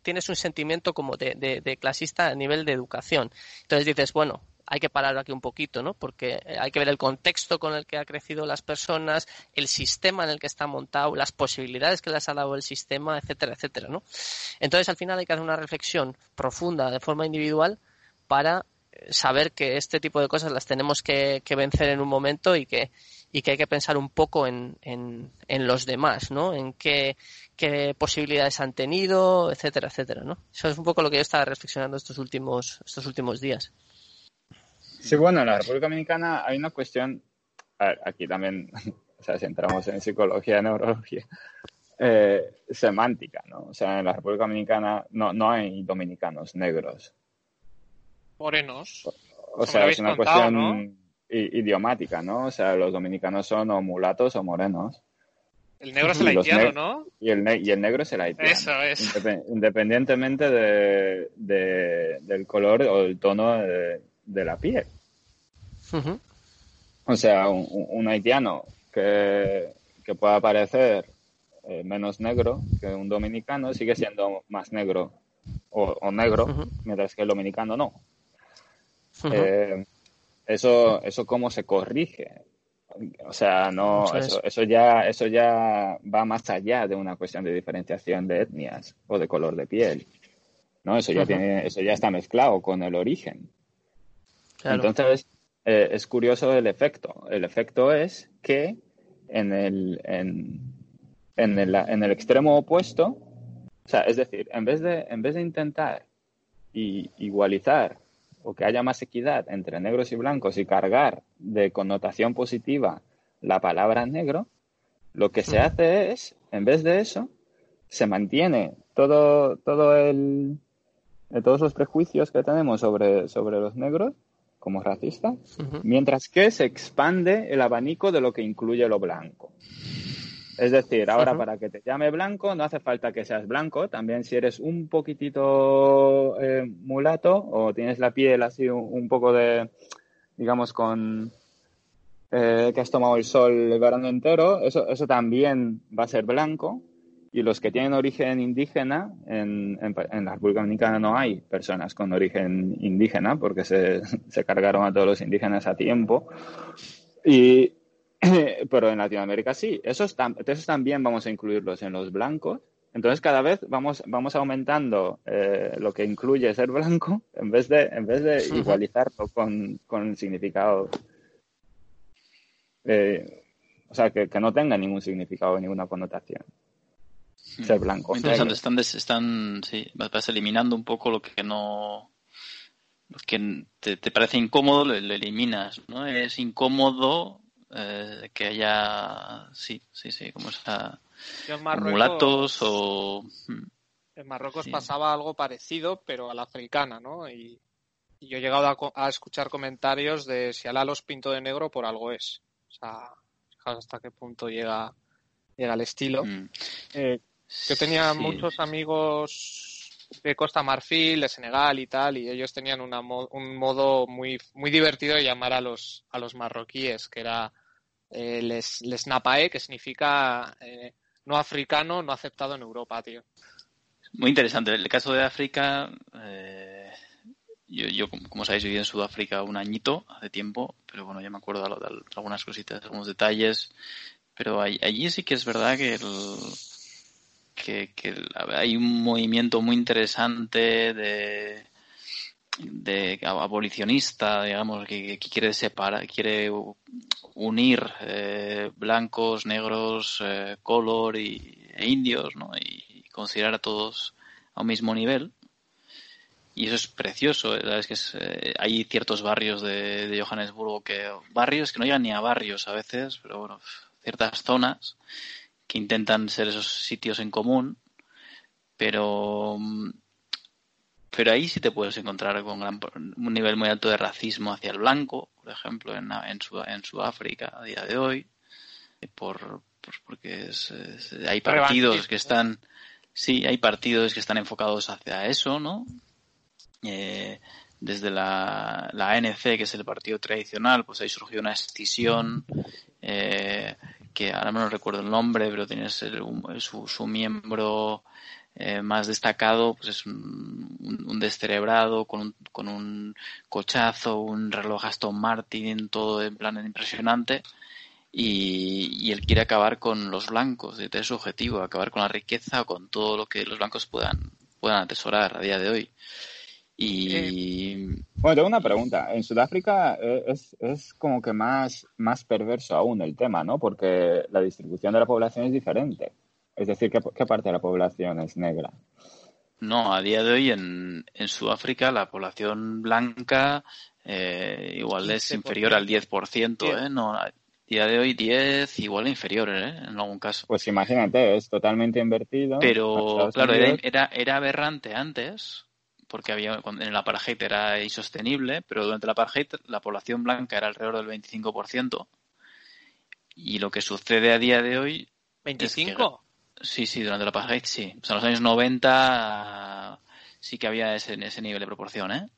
tienes un sentimiento como de, de, clasista a nivel de educación. Entonces dices, bueno, hay que parar aquí un poquito, ¿no? Porque eh, hay que ver el contexto con el que ha crecido las personas, el sistema en el que está montado, las posibilidades que les ha dado el sistema, etcétera, etcétera, ¿no? Entonces, al final hay que hacer una reflexión profunda de forma individual para saber que este tipo de cosas las tenemos que, vencer en un momento y que, y que hay que pensar un poco en, en, los demás, ¿no? En qué, posibilidades han tenido, etcétera, etcétera, ¿no? Eso es un poco lo que yo estaba reflexionando estos últimos, estos últimos días. Sí, bueno, en la República Dominicana hay una cuestión, aquí también, o sea, si entramos en psicología, neurología, eh, semántica, ¿no? O sea, en la República Dominicana no, no hay dominicanos negros. Morenos. O, sea, es una cuestión idiomática, ¿no? O sea, los dominicanos son o mulatos o morenos. El negro es el haitiano, ¿no? Y el, y el negro es el haitiano. Eso es. Independientemente de, del color o el tono de, de la piel. O sea, un, haitiano que, pueda parecer eh, menos negro que un dominicano sigue siendo más negro o, negro, mientras que el dominicano no. Eh, eso, eso cómo se corrige. O sea, no, eso, eso, ya, eso ya va más allá de una cuestión de diferenciación de etnias o de color de piel. ¿no? Eso ya tiene, eso ya está mezclado con el origen. Entonces, eh, es curioso el efecto. El efecto es que en el, en, en, el, en el extremo opuesto, o sea, es decir, en vez de, en vez de intentar igualizar o que haya más equidad entre negros y blancos y cargar de connotación positiva la palabra negro, lo que se hace es, en vez de eso, se mantiene todo, todo el, todos los prejuicios que tenemos sobre, sobre los negros como racista, mientras que se expande el abanico de lo que incluye lo blanco. Es decir, ahora para que te llame blanco no hace falta que seas blanco, también si eres un poquitito eh, mulato o tienes la piel así un, poco de, digamos, con eh, que has tomado el sol el verano entero, eso, eso también va a ser blanco, y los que tienen origen indígena, en, en, la República Dominicana no hay personas con origen indígena porque se, se cargaron a todos los indígenas a tiempo. Y, pero en Latinoamérica sí. Esos, esos también vamos a incluirlos en los blancos. Entonces cada vez vamos, vamos aumentando eh, lo que incluye ser blanco en vez de, en vez de igualizarlo con, con significado. Eh, o sea, que, que no tenga ningún significado, ninguna connotación ser blanco. interesante, están, están sí, vas eliminando un poco lo que no lo que te, parece incómodo, lo, eliminas, ¿no? Es incómodo eh, que haya, sí, sí, sí, como esa mulatos o... En Marruecos pasaba algo parecido, pero a la africana, ¿no? Y, yo he llegado a, escuchar comentarios de si Alá los pinto de negro por algo es. O sea, fijaos hasta qué punto llega, llega el estilo. Hmm. Eh, yo tenía muchos amigos de Costa Marfil, de Senegal y tal, y ellos tenían un modo muy, muy divertido de llamar a los, a los marroquíes, que era eh, les, les napae, que significa eh, no africano, no aceptado en Europa, tío. Muy interesante. El caso de África, eh, yo, yo, como sabéis, viví en Sudáfrica un añito hace tiempo, pero bueno, ya me acuerdo de, algunas cositas, algunos detalles. Pero allí sí que es verdad que el, que, hay un movimiento muy interesante de, abolicionista, digamos, que, quiere separar, quiere unir eh, blancos, negros, eh, color y, e indios, ¿no? Y, considerar a todos a un mismo nivel. Y eso es precioso, ¿sabes? Que eh, hay ciertos barrios de, de, Johannesburgo que, barrios que no llegan ni a barrios a veces, pero bueno, ciertas zonas que intentan ser esos sitios en común, pero mm, pero ahí sí te puedes encontrar con un nivel muy alto de racismo hacia el blanco, por ejemplo, en, en, en Sudáfrica a día de hoy, por, porque hay partidos que están, sí, hay partidos que están enfocados hacia eso, ¿no? Eh, desde la, la ANC, que es el partido tradicional, pues ahí surgió una escisión eh, que ahora no recuerdo el nombre, pero tiene su, su miembro eh, más destacado pues es un, un, descerebrado con un, con un cochazo, un reloj Aston Martin, todo en plan impresionante. Y, y, él quiere acabar con los blancos, de su objetivo, acabar con la riqueza, con todo lo que los blancos puedan, puedan atesorar a día de hoy. Y... Eh, bueno, tengo una pregunta. En Sudáfrica eh, es, es como que más, más perverso aún el tema, ¿no? Porque la distribución de la población es diferente. Es decir, ¿qué, parte de la población es negra? No, a día de hoy en, en Sudáfrica la población blanca eh, igual es inferior al 10%, ¿eh? No, a día de hoy 10, igual inferior, ¿eh? En algún caso. Pues imagínate, es totalmente invertido. Pero, claro, era, era, aberrante antes, porque había en el apartheid era insostenible, pero durante el apartheid la población blanca era alrededor del 25%. Y lo que sucede a día de hoy... ¿25? Sí, sí, durante la apartheid sí. O sea, en los años 90 sí que había ese, ese nivel de proporción, ¿eh?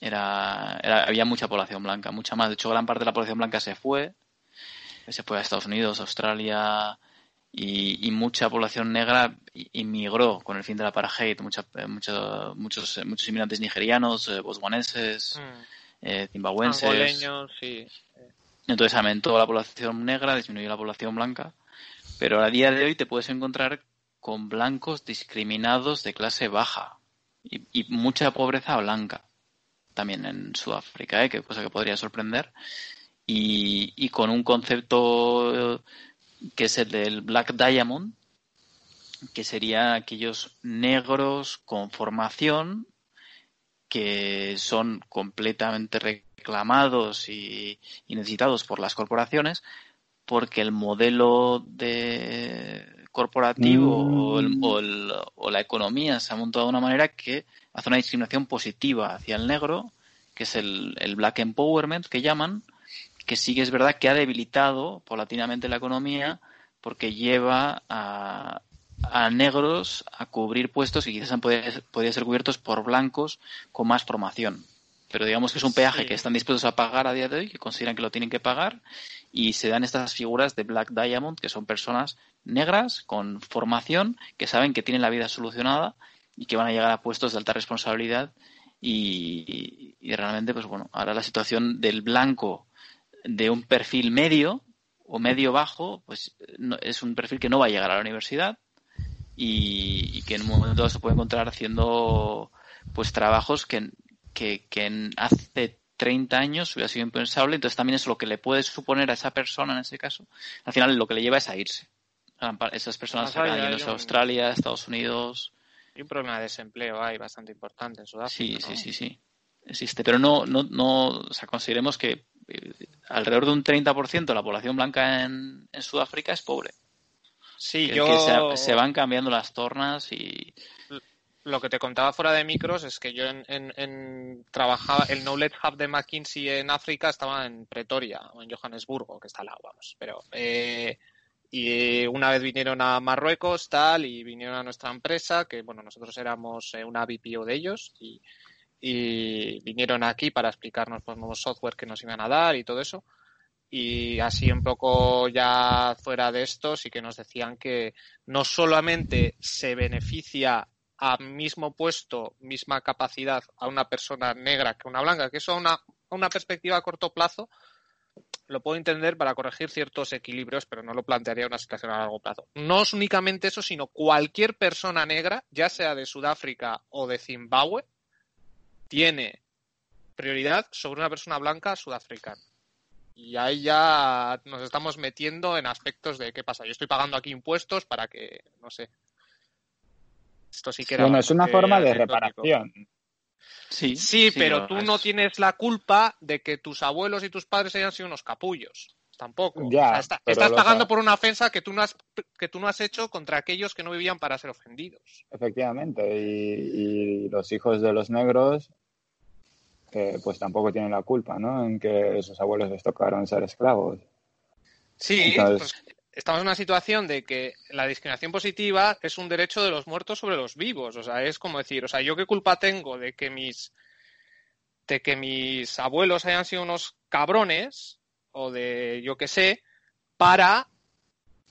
Era, había mucha población blanca, mucha más. De hecho, gran parte de la población blanca se fue. Se fue a Estados Unidos, Australia y, mucha población negra inmigró con el fin de la apartheid. Mucha, muchos, muchos inmigrantes nigerianos, eh, botswaneses, mm. eh, zimbabuenses. sí. Entonces aumentó la población negra, disminuyó la población blanca pero a día de hoy te puedes encontrar con blancos discriminados de clase baja y, mucha pobreza blanca también en Sudáfrica, ¿eh? que cosa que podría sorprender. Y, con un concepto que es el del Black Diamond, que sería aquellos negros con formación que son completamente reclamados y necesitados por las corporaciones, porque el modelo de corporativo mm. o, la economía se ha montado de una manera que hace una discriminación positiva hacia el negro, que es el, black empowerment que llaman, que sí que es verdad que ha debilitado paulatinamente la economía porque lleva a, negros a cubrir puestos que quizás podrían ser cubiertos por blancos con más formación. Pero digamos que es un peaje que están dispuestos a pagar a día de hoy, que consideran que lo tienen que pagar y se dan estas figuras de Black Diamond, que son personas negras con formación, que saben que tienen la vida solucionada y que van a llegar a puestos de alta responsabilidad y, realmente, pues bueno, ahora la situación del blanco de un perfil medio o medio bajo, pues es un perfil que no va a llegar a la universidad y, y que en un momento se puede encontrar haciendo pues trabajos que, que, que hace 30 años hubiera sido impensable, entonces también es lo que le puede suponer a esa persona en ese caso. Al final lo que le lleva es a irse. Esas personas se acaban yendo a Australia, Estados Unidos. Hay un problema de desempleo hay bastante importante en Sudáfrica. Sí, sí, sí, sí. Existe, pero no, no, no, o sea, consideremos que alrededor de un 30% de la población blanca en, en Sudáfrica es pobre. Sí, yo... Que se, se, van cambiando las tornas y lo que te contaba fuera de micros es que yo en, trabajaba, el Knowledge Hub de McKinsey en África estaba en Pretoria o en Johannesburgo, que está al lado, vamos. Pero, eh, y una vez vinieron a Marruecos, tal, y vinieron a nuestra empresa, que bueno, nosotros éramos eh, una BPO de ellos, y, vinieron aquí para explicarnos pues, nuevos software que nos iban a dar y todo eso. Y así un poco ya fuera de esto, sí que nos decían que no solamente se beneficia a mismo puesto, misma capacidad a una persona negra que una blanca, que eso a una, una perspectiva a corto plazo lo puedo entender para corregir ciertos equilibrios, pero no lo plantearía una situación a largo plazo. No es únicamente eso, sino cualquier persona negra, ya sea de Sudáfrica o de Zimbabue, tiene prioridad sobre una persona blanca sudafricana. Y ahí ya nos estamos metiendo en aspectos de qué pasa. Yo estoy pagando aquí impuestos para que, no sé, esto sí que era bueno, es una forma de reparación. Sí, sí, pero tú no tienes la culpa de que tus abuelos y tus padres hayan sido unos capullos. tampoco. Ya, O sea, está- estás pagando por una ofensa que tú, no has, que tú no has hecho contra aquellos que no vivían para ser ofendidos. Efectivamente, y, y los hijos de los negros, eh, pues tampoco tienen la culpa, ¿no? En que sus abuelos les tocaron ser esclavos. Sí, Entonces- pues, estamos en una situación de que la discriminación positiva es un derecho de los muertos sobre los vivos. O sea, es como decir, o sea, ¿yo qué culpa tengo de que mis de que mis abuelos hayan sido unos cabrones o de yo qué sé para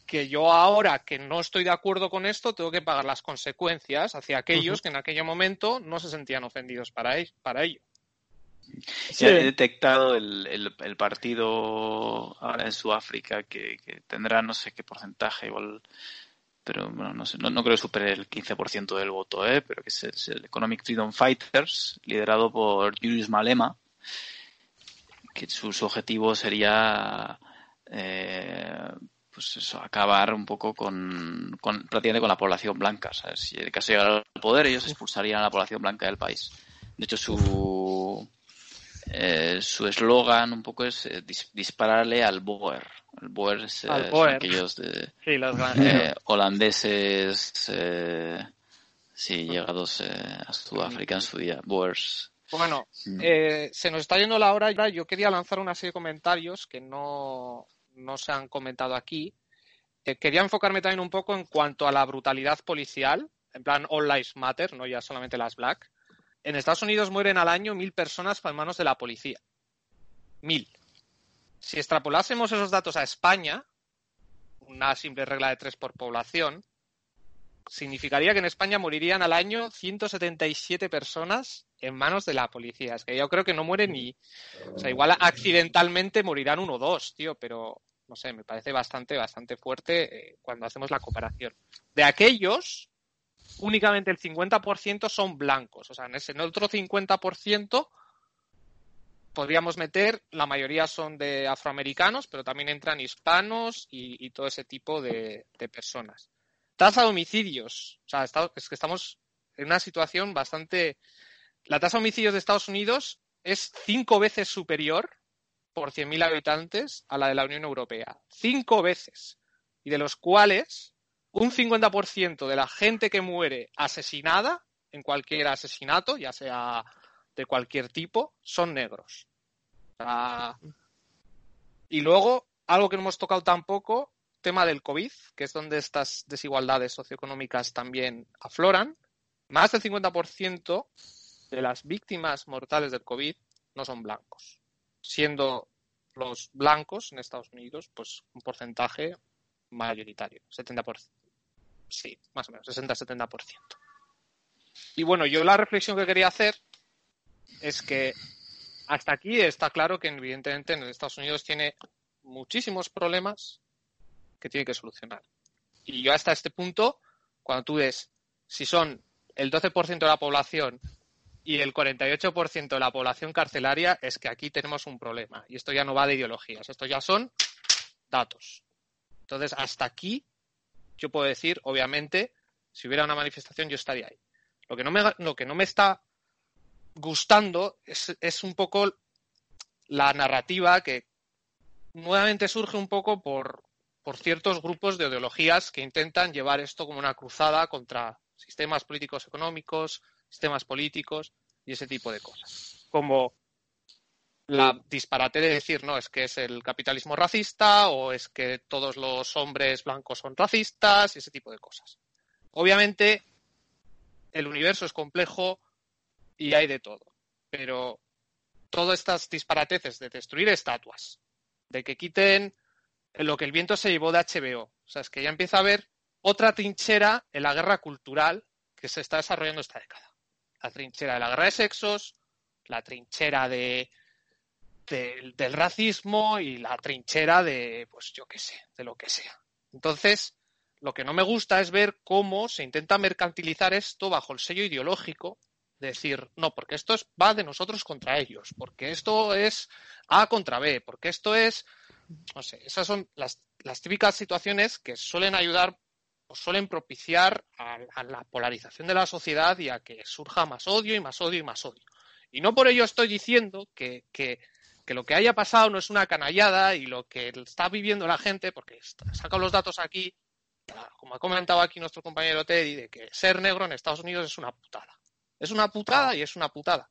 que yo ahora que no estoy de acuerdo con esto tengo que pagar las consecuencias hacia aquellos que en aquel momento no se sentían ofendidos para ello. Sí, he detectado el, el- el partido ahora en Sudáfrica que, que tendrá no sé qué porcentaje, igual, pero bueno, no, sé, no, no creo que supere el 15% del voto, ¿eh? pero que es, es el Economic Freedom Fighters, liderado por Julius Malema, que su, su objetivo sería eh, pues eso, acabar un poco con, con prácticamente con la población blanca. ¿sabes? Si en el caso de llegar al poder, ellos expulsarían a la población blanca del país. De hecho, su eh, su eslogan un poco es eh, dis- dispararle al Boer. El Boer es, eh, Al son Boer. aquellos de, Sí, los holandeses, sí, llegados a Sudáfrica en su día, Boers. Bueno, Mm. eh, se nos está yendo la hora. Yo quería lanzar una serie de comentarios que no, no se han comentado aquí. Quería enfocarme también un poco en cuanto a la brutalidad policial, en plan All Lives Matter, no ya solamente las Black. En Estados Unidos mueren al año mil personas en manos de la policía. Mil. Si extrapolásemos esos datos a España, una simple regla de tres por población, significaría que en España morirían al año 177 personas en manos de la policía. Es que yo creo que no muere ni. O sea, igual accidentalmente morirán uno o dos, tío, pero no sé, me parece bastante, bastante fuerte eh, cuando hacemos la comparación. De aquellos, únicamente el 50% son blancos. O sea, en ese en otro 50% podríamos meter, la mayoría son de afroamericanos, pero también entran hispanos y, todo ese tipo de, personas. Tasa de homicidios. O sea, es que estamos en una situación bastante. La tasa de homicidios de Estados Unidos es cinco veces superior por 100.000 habitantes a la de la Unión Europea. Cinco veces. Y de los cuales un 50% de la gente que muere asesinada en cualquier asesinato, ya sea de cualquier tipo, son negros. Y luego, algo que no hemos tocado tampoco, tema del COVID, que es donde estas desigualdades socioeconómicas también afloran. Más del 50% de las víctimas mortales del COVID no son blancos, siendo los blancos en Estados Unidos pues un porcentaje mayoritario, 70%. Sí, más o menos, 60-70%. Y bueno, yo la reflexión que quería hacer es que hasta aquí está claro que evidentemente en Estados Unidos tiene muchísimos problemas que tiene que solucionar. Y yo hasta este punto, cuando tú ves si son el 12% de la población y el 48% de la población carcelaria, es que aquí tenemos un problema. Y esto ya no va de ideologías, esto ya son datos. Entonces, hasta aquí yo puedo decir, obviamente, si hubiera una manifestación yo estaría ahí. Lo que no me, lo que no me está gustando es, es un poco la narrativa que nuevamente surge un poco por, por ciertos grupos de ideologías que intentan llevar esto como una cruzada contra sistemas políticos económicos, sistemas políticos y ese tipo de cosas. Como la disparate de decir, no, es que es el capitalismo racista o es que todos los hombres blancos son racistas y ese tipo de cosas. Obviamente, el universo es complejo y hay de todo, pero todas estas disparateces de destruir estatuas, de que quiten lo que el viento se llevó de HBO, o sea, es que ya empieza a haber otra trinchera en la guerra cultural que se está desarrollando esta década. La trinchera de la guerra de sexos, la trinchera de, de- del racismo y la trinchera de, pues yo qué sé, de lo que sea. Entonces, lo que no me gusta es ver cómo se intenta mercantilizar esto bajo el sello ideológico, de decir, no, porque esto es, va de nosotros contra ellos, porque esto es A contra B, porque esto es, no sé, esas son las, las típicas situaciones que suelen ayudar o suelen propiciar a, la polarización de la sociedad y a que surja más odio y más odio y más odio. Y no por ello estoy diciendo que- que lo que haya pasado no es una canallada y lo que está viviendo la gente, porque saca los datos aquí, como ha comentado aquí nuestro compañero Teddy, de que ser negro en Estados Unidos es una putada. Es una putada y es una putada.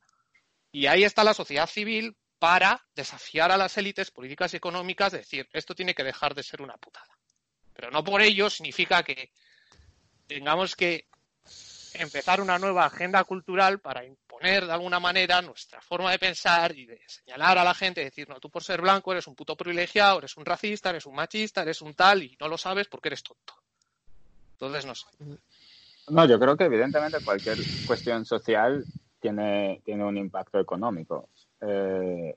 Y ahí está la sociedad civil para desafiar a las élites políticas y económicas, decir, esto tiene que dejar de ser una putada. Pero no por ello significa que tengamos que empezar una nueva agenda cultural para imponer de alguna manera nuestra forma de pensar y de señalar a la gente, decir, no, tú por ser blanco eres un puto privilegiado, eres un racista, eres un machista, eres un tal y no lo sabes porque eres tonto. Entonces, no sé. No, yo creo que evidentemente cualquier cuestión social tiene, tiene un impacto económico. Eh,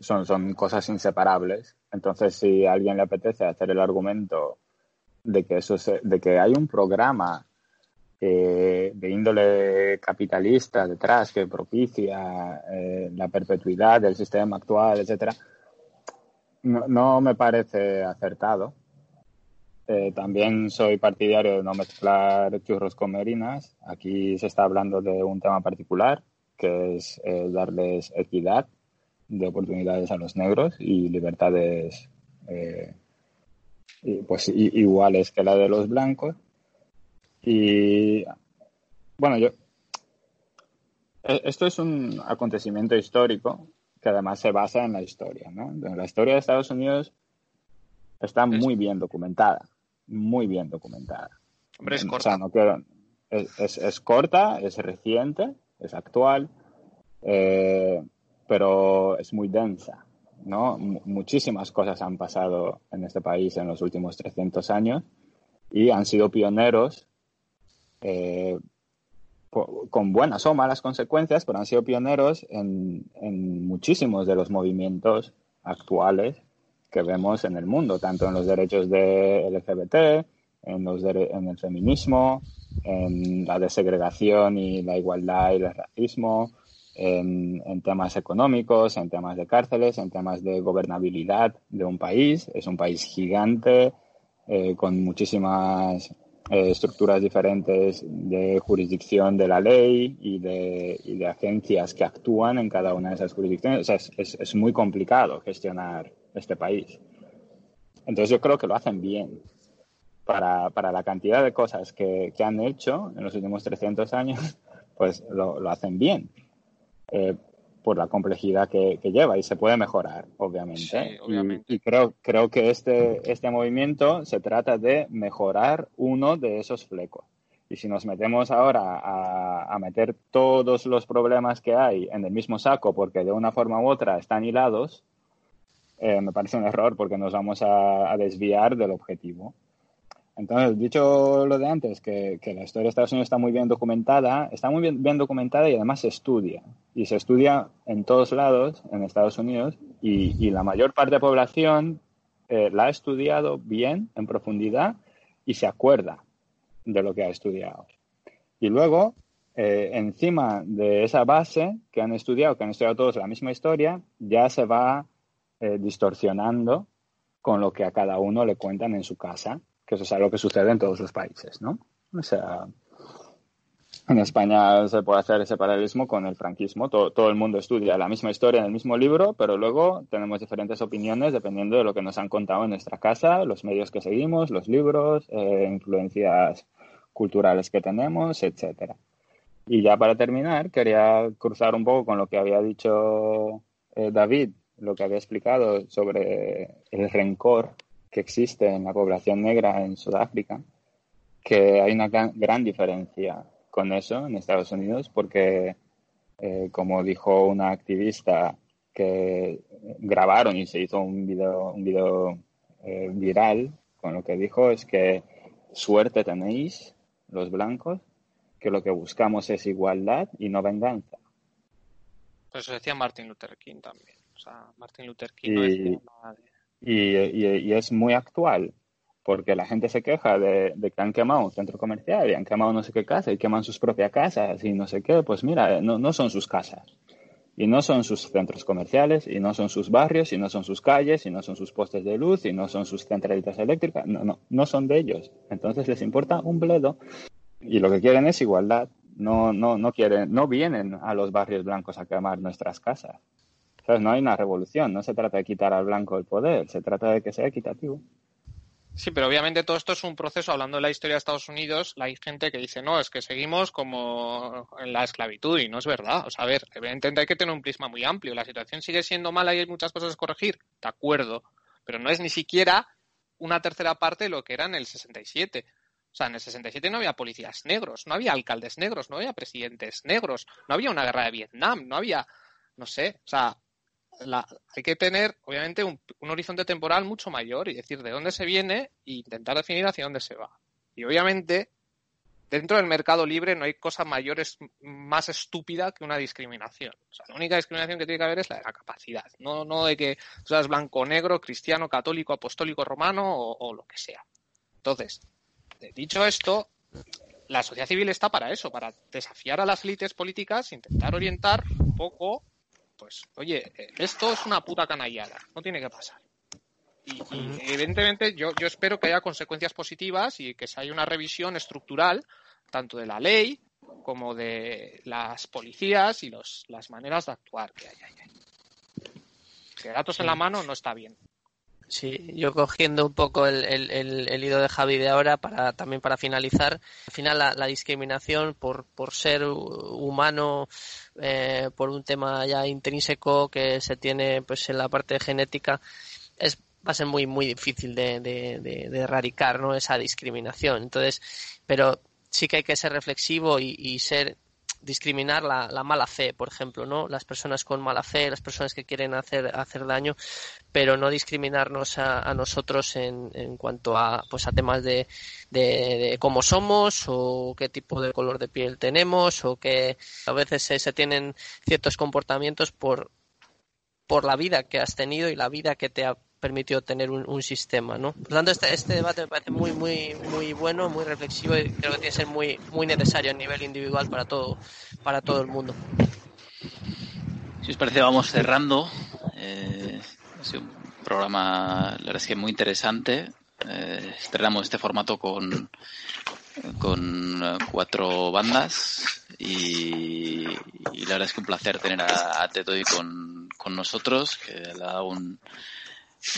son, son cosas inseparables. Entonces, si a alguien le apetece hacer el argumento de que, eso de que hay un programa eh, de índole capitalista detrás que propicia eh, la perpetuidad del sistema actual, etcétera, no, no me parece acertado. Eh, también soy partidario de no mezclar churros con merinas. Aquí se está hablando de un tema particular, que es darles equidad de oportunidades a los negros y libertades eh, pues iguales que la de los blancos. Y bueno, yo esto es un acontecimiento histórico que además se basa en la historia, ¿no? La historia de Estados Unidos está muy bien documentada muy bien documentada. Hombre, es corta. es, corta, es reciente, es actual, eh, pero es muy densa. ¿no? muchísimas cosas han pasado en este país en los últimos 300 años y han sido pioneros eh, con buenas o malas consecuencias, pero han sido pioneros en, muchísimos de los movimientos actuales que vemos en el mundo, tanto en los derechos de LGBT, en, los en el feminismo, en la desegregación y la igualdad y el racismo, en, temas económicos, en temas de cárceles, en temas de gobernabilidad de un país. Es un país gigante, eh, con muchísimas eh, estructuras diferentes de jurisdicción de la ley y de, y de, agencias que actúan en cada una de esas jurisdicciones. O sea, es, es, muy complicado gestionar este país. Entonces yo creo que lo hacen bien para, para la cantidad de cosas que, que, han hecho en los últimos 300 años, pues lo, lo hacen bien. Eh, por la complejidad que, que, lleva y se puede mejorar, obviamente. obviamente. Y, creo, creo que este, este movimiento se trata de mejorar uno de esos flecos. Y si nos metemos ahora a, a, meter todos los problemas que hay en el mismo saco porque de una forma u otra están hilados, eh, me parece un error porque nos vamos a, desviar del objetivo. Entonces, dicho lo de antes, que, que, la historia de Estados Unidos está muy bien documentada, está muy bien, bien, documentada y además se estudia. Y se estudia en todos lados en Estados Unidos y, y la mayor parte de la población eh, la ha estudiado bien, en profundidad, y se acuerda de lo que ha estudiado. Y luego, eh, encima de esa base que han estudiado, que han estudiado todos la misma historia, ya se va eh, distorsionando con lo que a cada uno le cuentan en su casa, que eso es algo que sucede en todos los países, ¿no? O sea, en España se puede hacer ese paralelismo con el franquismo. Todo, todo, el mundo estudia la misma historia en el mismo libro, pero luego tenemos diferentes opiniones dependiendo de lo que nos han contado en nuestra casa, los medios que seguimos, los libros, eh, influencias culturales que tenemos, etcétera. Y ya para terminar, quería cruzar un poco con lo que había dicho eh, David lo que había explicado sobre el rencor que existe en la población negra en Sudáfrica, que hay una gran, diferencia con eso en Estados Unidos, porque, eh, como dijo una activista que grabaron y se hizo un video, un video eh, viral, con lo que dijo es que suerte tenéis los blancos, que lo que buscamos es igualdad y no venganza. Pues eso decía Martin Luther King también. O sea, Martin Luther King y, y, es muy actual, porque la gente se queja de, que han quemado un centro comercial y han quemado no sé qué casa y queman sus propias casas y no sé qué. Pues mira, no, no son sus casas. Y no son sus centros comerciales, y no son sus barrios, y no son sus calles, y no son sus postes de luz, y no son sus centralitas eléctricas. No, no, no son de ellos. Entonces les importa un bledo. Y lo que quieren es igualdad. No, no, no quieren, no vienen a los barrios blancos a quemar nuestras casas Entonces no hay una revolución, no se trata de quitar al blanco el poder, se trata de que sea equitativo. Sí, pero obviamente todo esto es un proceso, hablando de la historia de Estados Unidos, hay gente que dice, no, es que seguimos como en la esclavitud y no es verdad. O sea, a ver, evidentemente hay que tener un prisma muy amplio. La situación sigue siendo mala y hay muchas cosas que corregir, de acuerdo, pero no es ni siquiera una tercera parte de lo que era en el 67. O sea, en el 67 no había policías negros, no había alcaldes negros, no había presidentes negros, no había una guerra de Vietnam, no había, no sé, o sea, hay que tener, obviamente, un, horizonte temporal mucho mayor y decir de dónde se viene e intentar definir hacia dónde se va. Y obviamente, dentro del mercado libre no hay cosa mayor, más estúpida que una discriminación. O sea, la única discriminación que tiene que haber es la de la capacidad, no, no de que tú seas blanco, negro, cristiano, católico, apostólico, romano o, o lo que sea. Entonces, dicho esto, la sociedad civil está para eso, para desafiar a las élites políticas, intentar orientar un poco pues, oye, eh, esto es una puta canallada, no tiene que pasar. Y, evidentemente yo, yo espero que haya consecuencias positivas y que se haya una revisión estructural tanto de la ley como de las policías y los, las maneras de actuar que hay. Que datos en la mano no está bien. Sí, yo cogiendo un poco el, el, el, hilo de Javi de ahora para también para finalizar, al final la, discriminación por, por ser humano, eh, por un tema ya intrínseco que se tiene pues en la parte genética, es va a ser muy muy difícil de, de, erradicar no esa discriminación. Entonces, pero sí que hay que ser reflexivo y, y ser discriminar la, la, mala fe, por ejemplo, ¿no? Las personas con mala fe, las personas que quieren hacer, hacer daño, pero no discriminarnos a, a nosotros en, en, cuanto a, pues a temas de, de, cómo somos o qué tipo de color de piel tenemos o que a veces se, se tienen ciertos comportamientos por, por la vida que has tenido y la vida que te ha permitió tener un, sistema, ¿no? Por lo tanto, este, este, debate me parece muy, muy, muy bueno, muy reflexivo y creo que tiene que ser muy, muy necesario a nivel individual para todo, para todo el mundo. Si os parece, vamos cerrando. Eh, ha sido un programa, la verdad es que muy interesante. Eh, estrenamos este formato con, con cuatro bandas y, la verdad es que un placer tener a, a Tetoy con, con nosotros, que le dado un,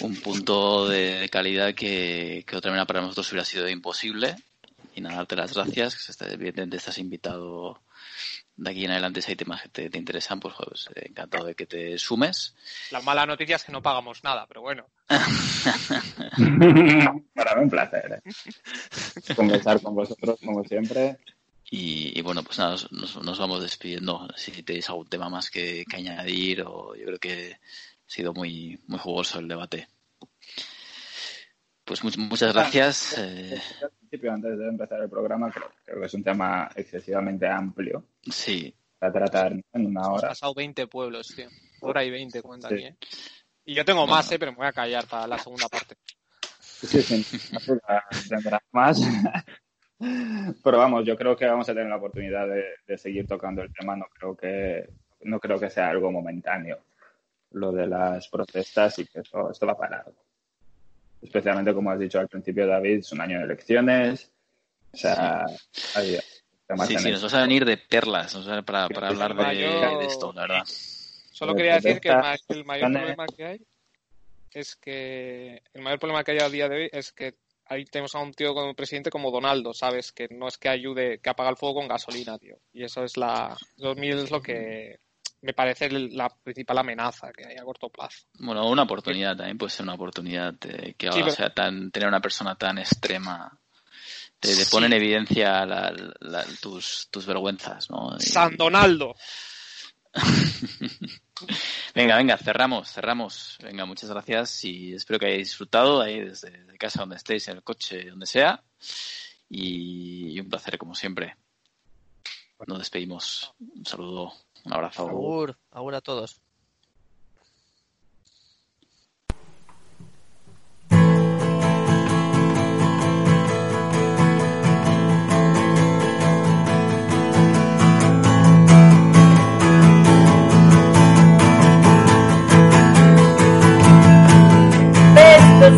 un punto de calidad que, que otra manera para nosotros hubiera sido imposible. Y nada, darte las gracias. Evidentemente estás invitado de aquí en adelante si hay temas que te, interesan, pues, pues encantado de que te sumes. La mala noticia es que no pagamos nada, pero bueno. Para mí un placer. ¿eh? Conversar con vosotros como siempre. Y, bueno, pues nada, nos, nos, vamos despidiendo. Si tenéis algún tema más que, que añadir, o yo creo que sido muy, muy jugoso el debate. Pues muchas gracias. Eh. antes de empezar el programa, creo, que es un tema excesivamente amplio. Sí. Para tratar en una hora. Hemos pasado 20 pueblos, tío. Hora y 20 cuenta aquí, ¿eh? Y yo tengo más, ¿eh? Pero me voy a callar para la segunda parte. Sí, sí, tendrás más. Pero vamos, yo creo que vamos a tener la oportunidad de, de, seguir tocando el tema. No creo que no creo que sea algo momentáneo lo de las protestas y que esto, esto va a parar. Especialmente, como has dicho al principio, David, es un año de elecciones. O sea, hay, sí, sí, nos vas a venir de perlas para, para hablar de, esto, la verdad. Solo quería decir que el, mayor problema que hay es que el mayor problema que hay a día de hoy es que ahí tenemos a un tío como presidente como Donaldo, ¿sabes? Que no es que ayude, que apaga el fuego con gasolina, tío. Y eso es la, 2000 es lo que me parece la principal amenaza que hay a corto plazo. Bueno, una oportunidad también puede ser una oportunidad que ahora sea tan, tener una persona tan extrema te, pone en evidencia tus, tus vergüenzas, ¿no? San Donaldo. venga, venga, cerramos, cerramos. Venga, muchas gracias y espero que hayáis disfrutado ahí desde, casa donde estéis, en el coche, donde sea. y un placer como siempre. Nos despedimos. Un saludo. Un abrazo. Agur, agur a todos.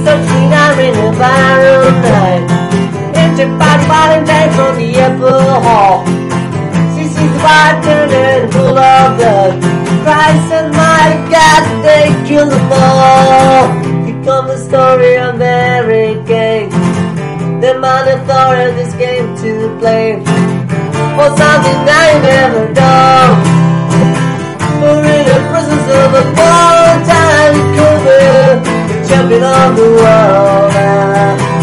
searching in a night. The upper hall. White and full of blood. Christ and my God, they killed them all. Become the story of Mary King. The man authorities came to play for something I never done. For in the presence of a one-time cover, the champion of the world.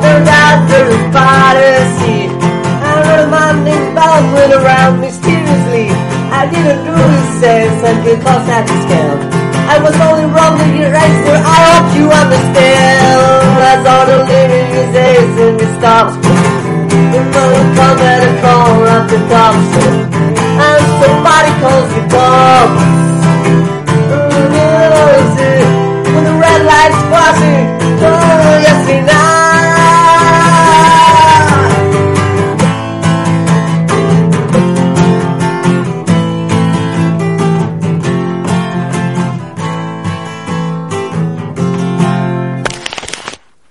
the doctor of piracy. man named Bob Baldwin around mysteriously. I didn't do his sense and because I just fell. I was only wrong in your but I hope you understand. As all the living is ace and it stops. The moon come at a call up the Thompson. And somebody calls you Bob. Oh, is it? When the red light's flashing, oh, yes, we know.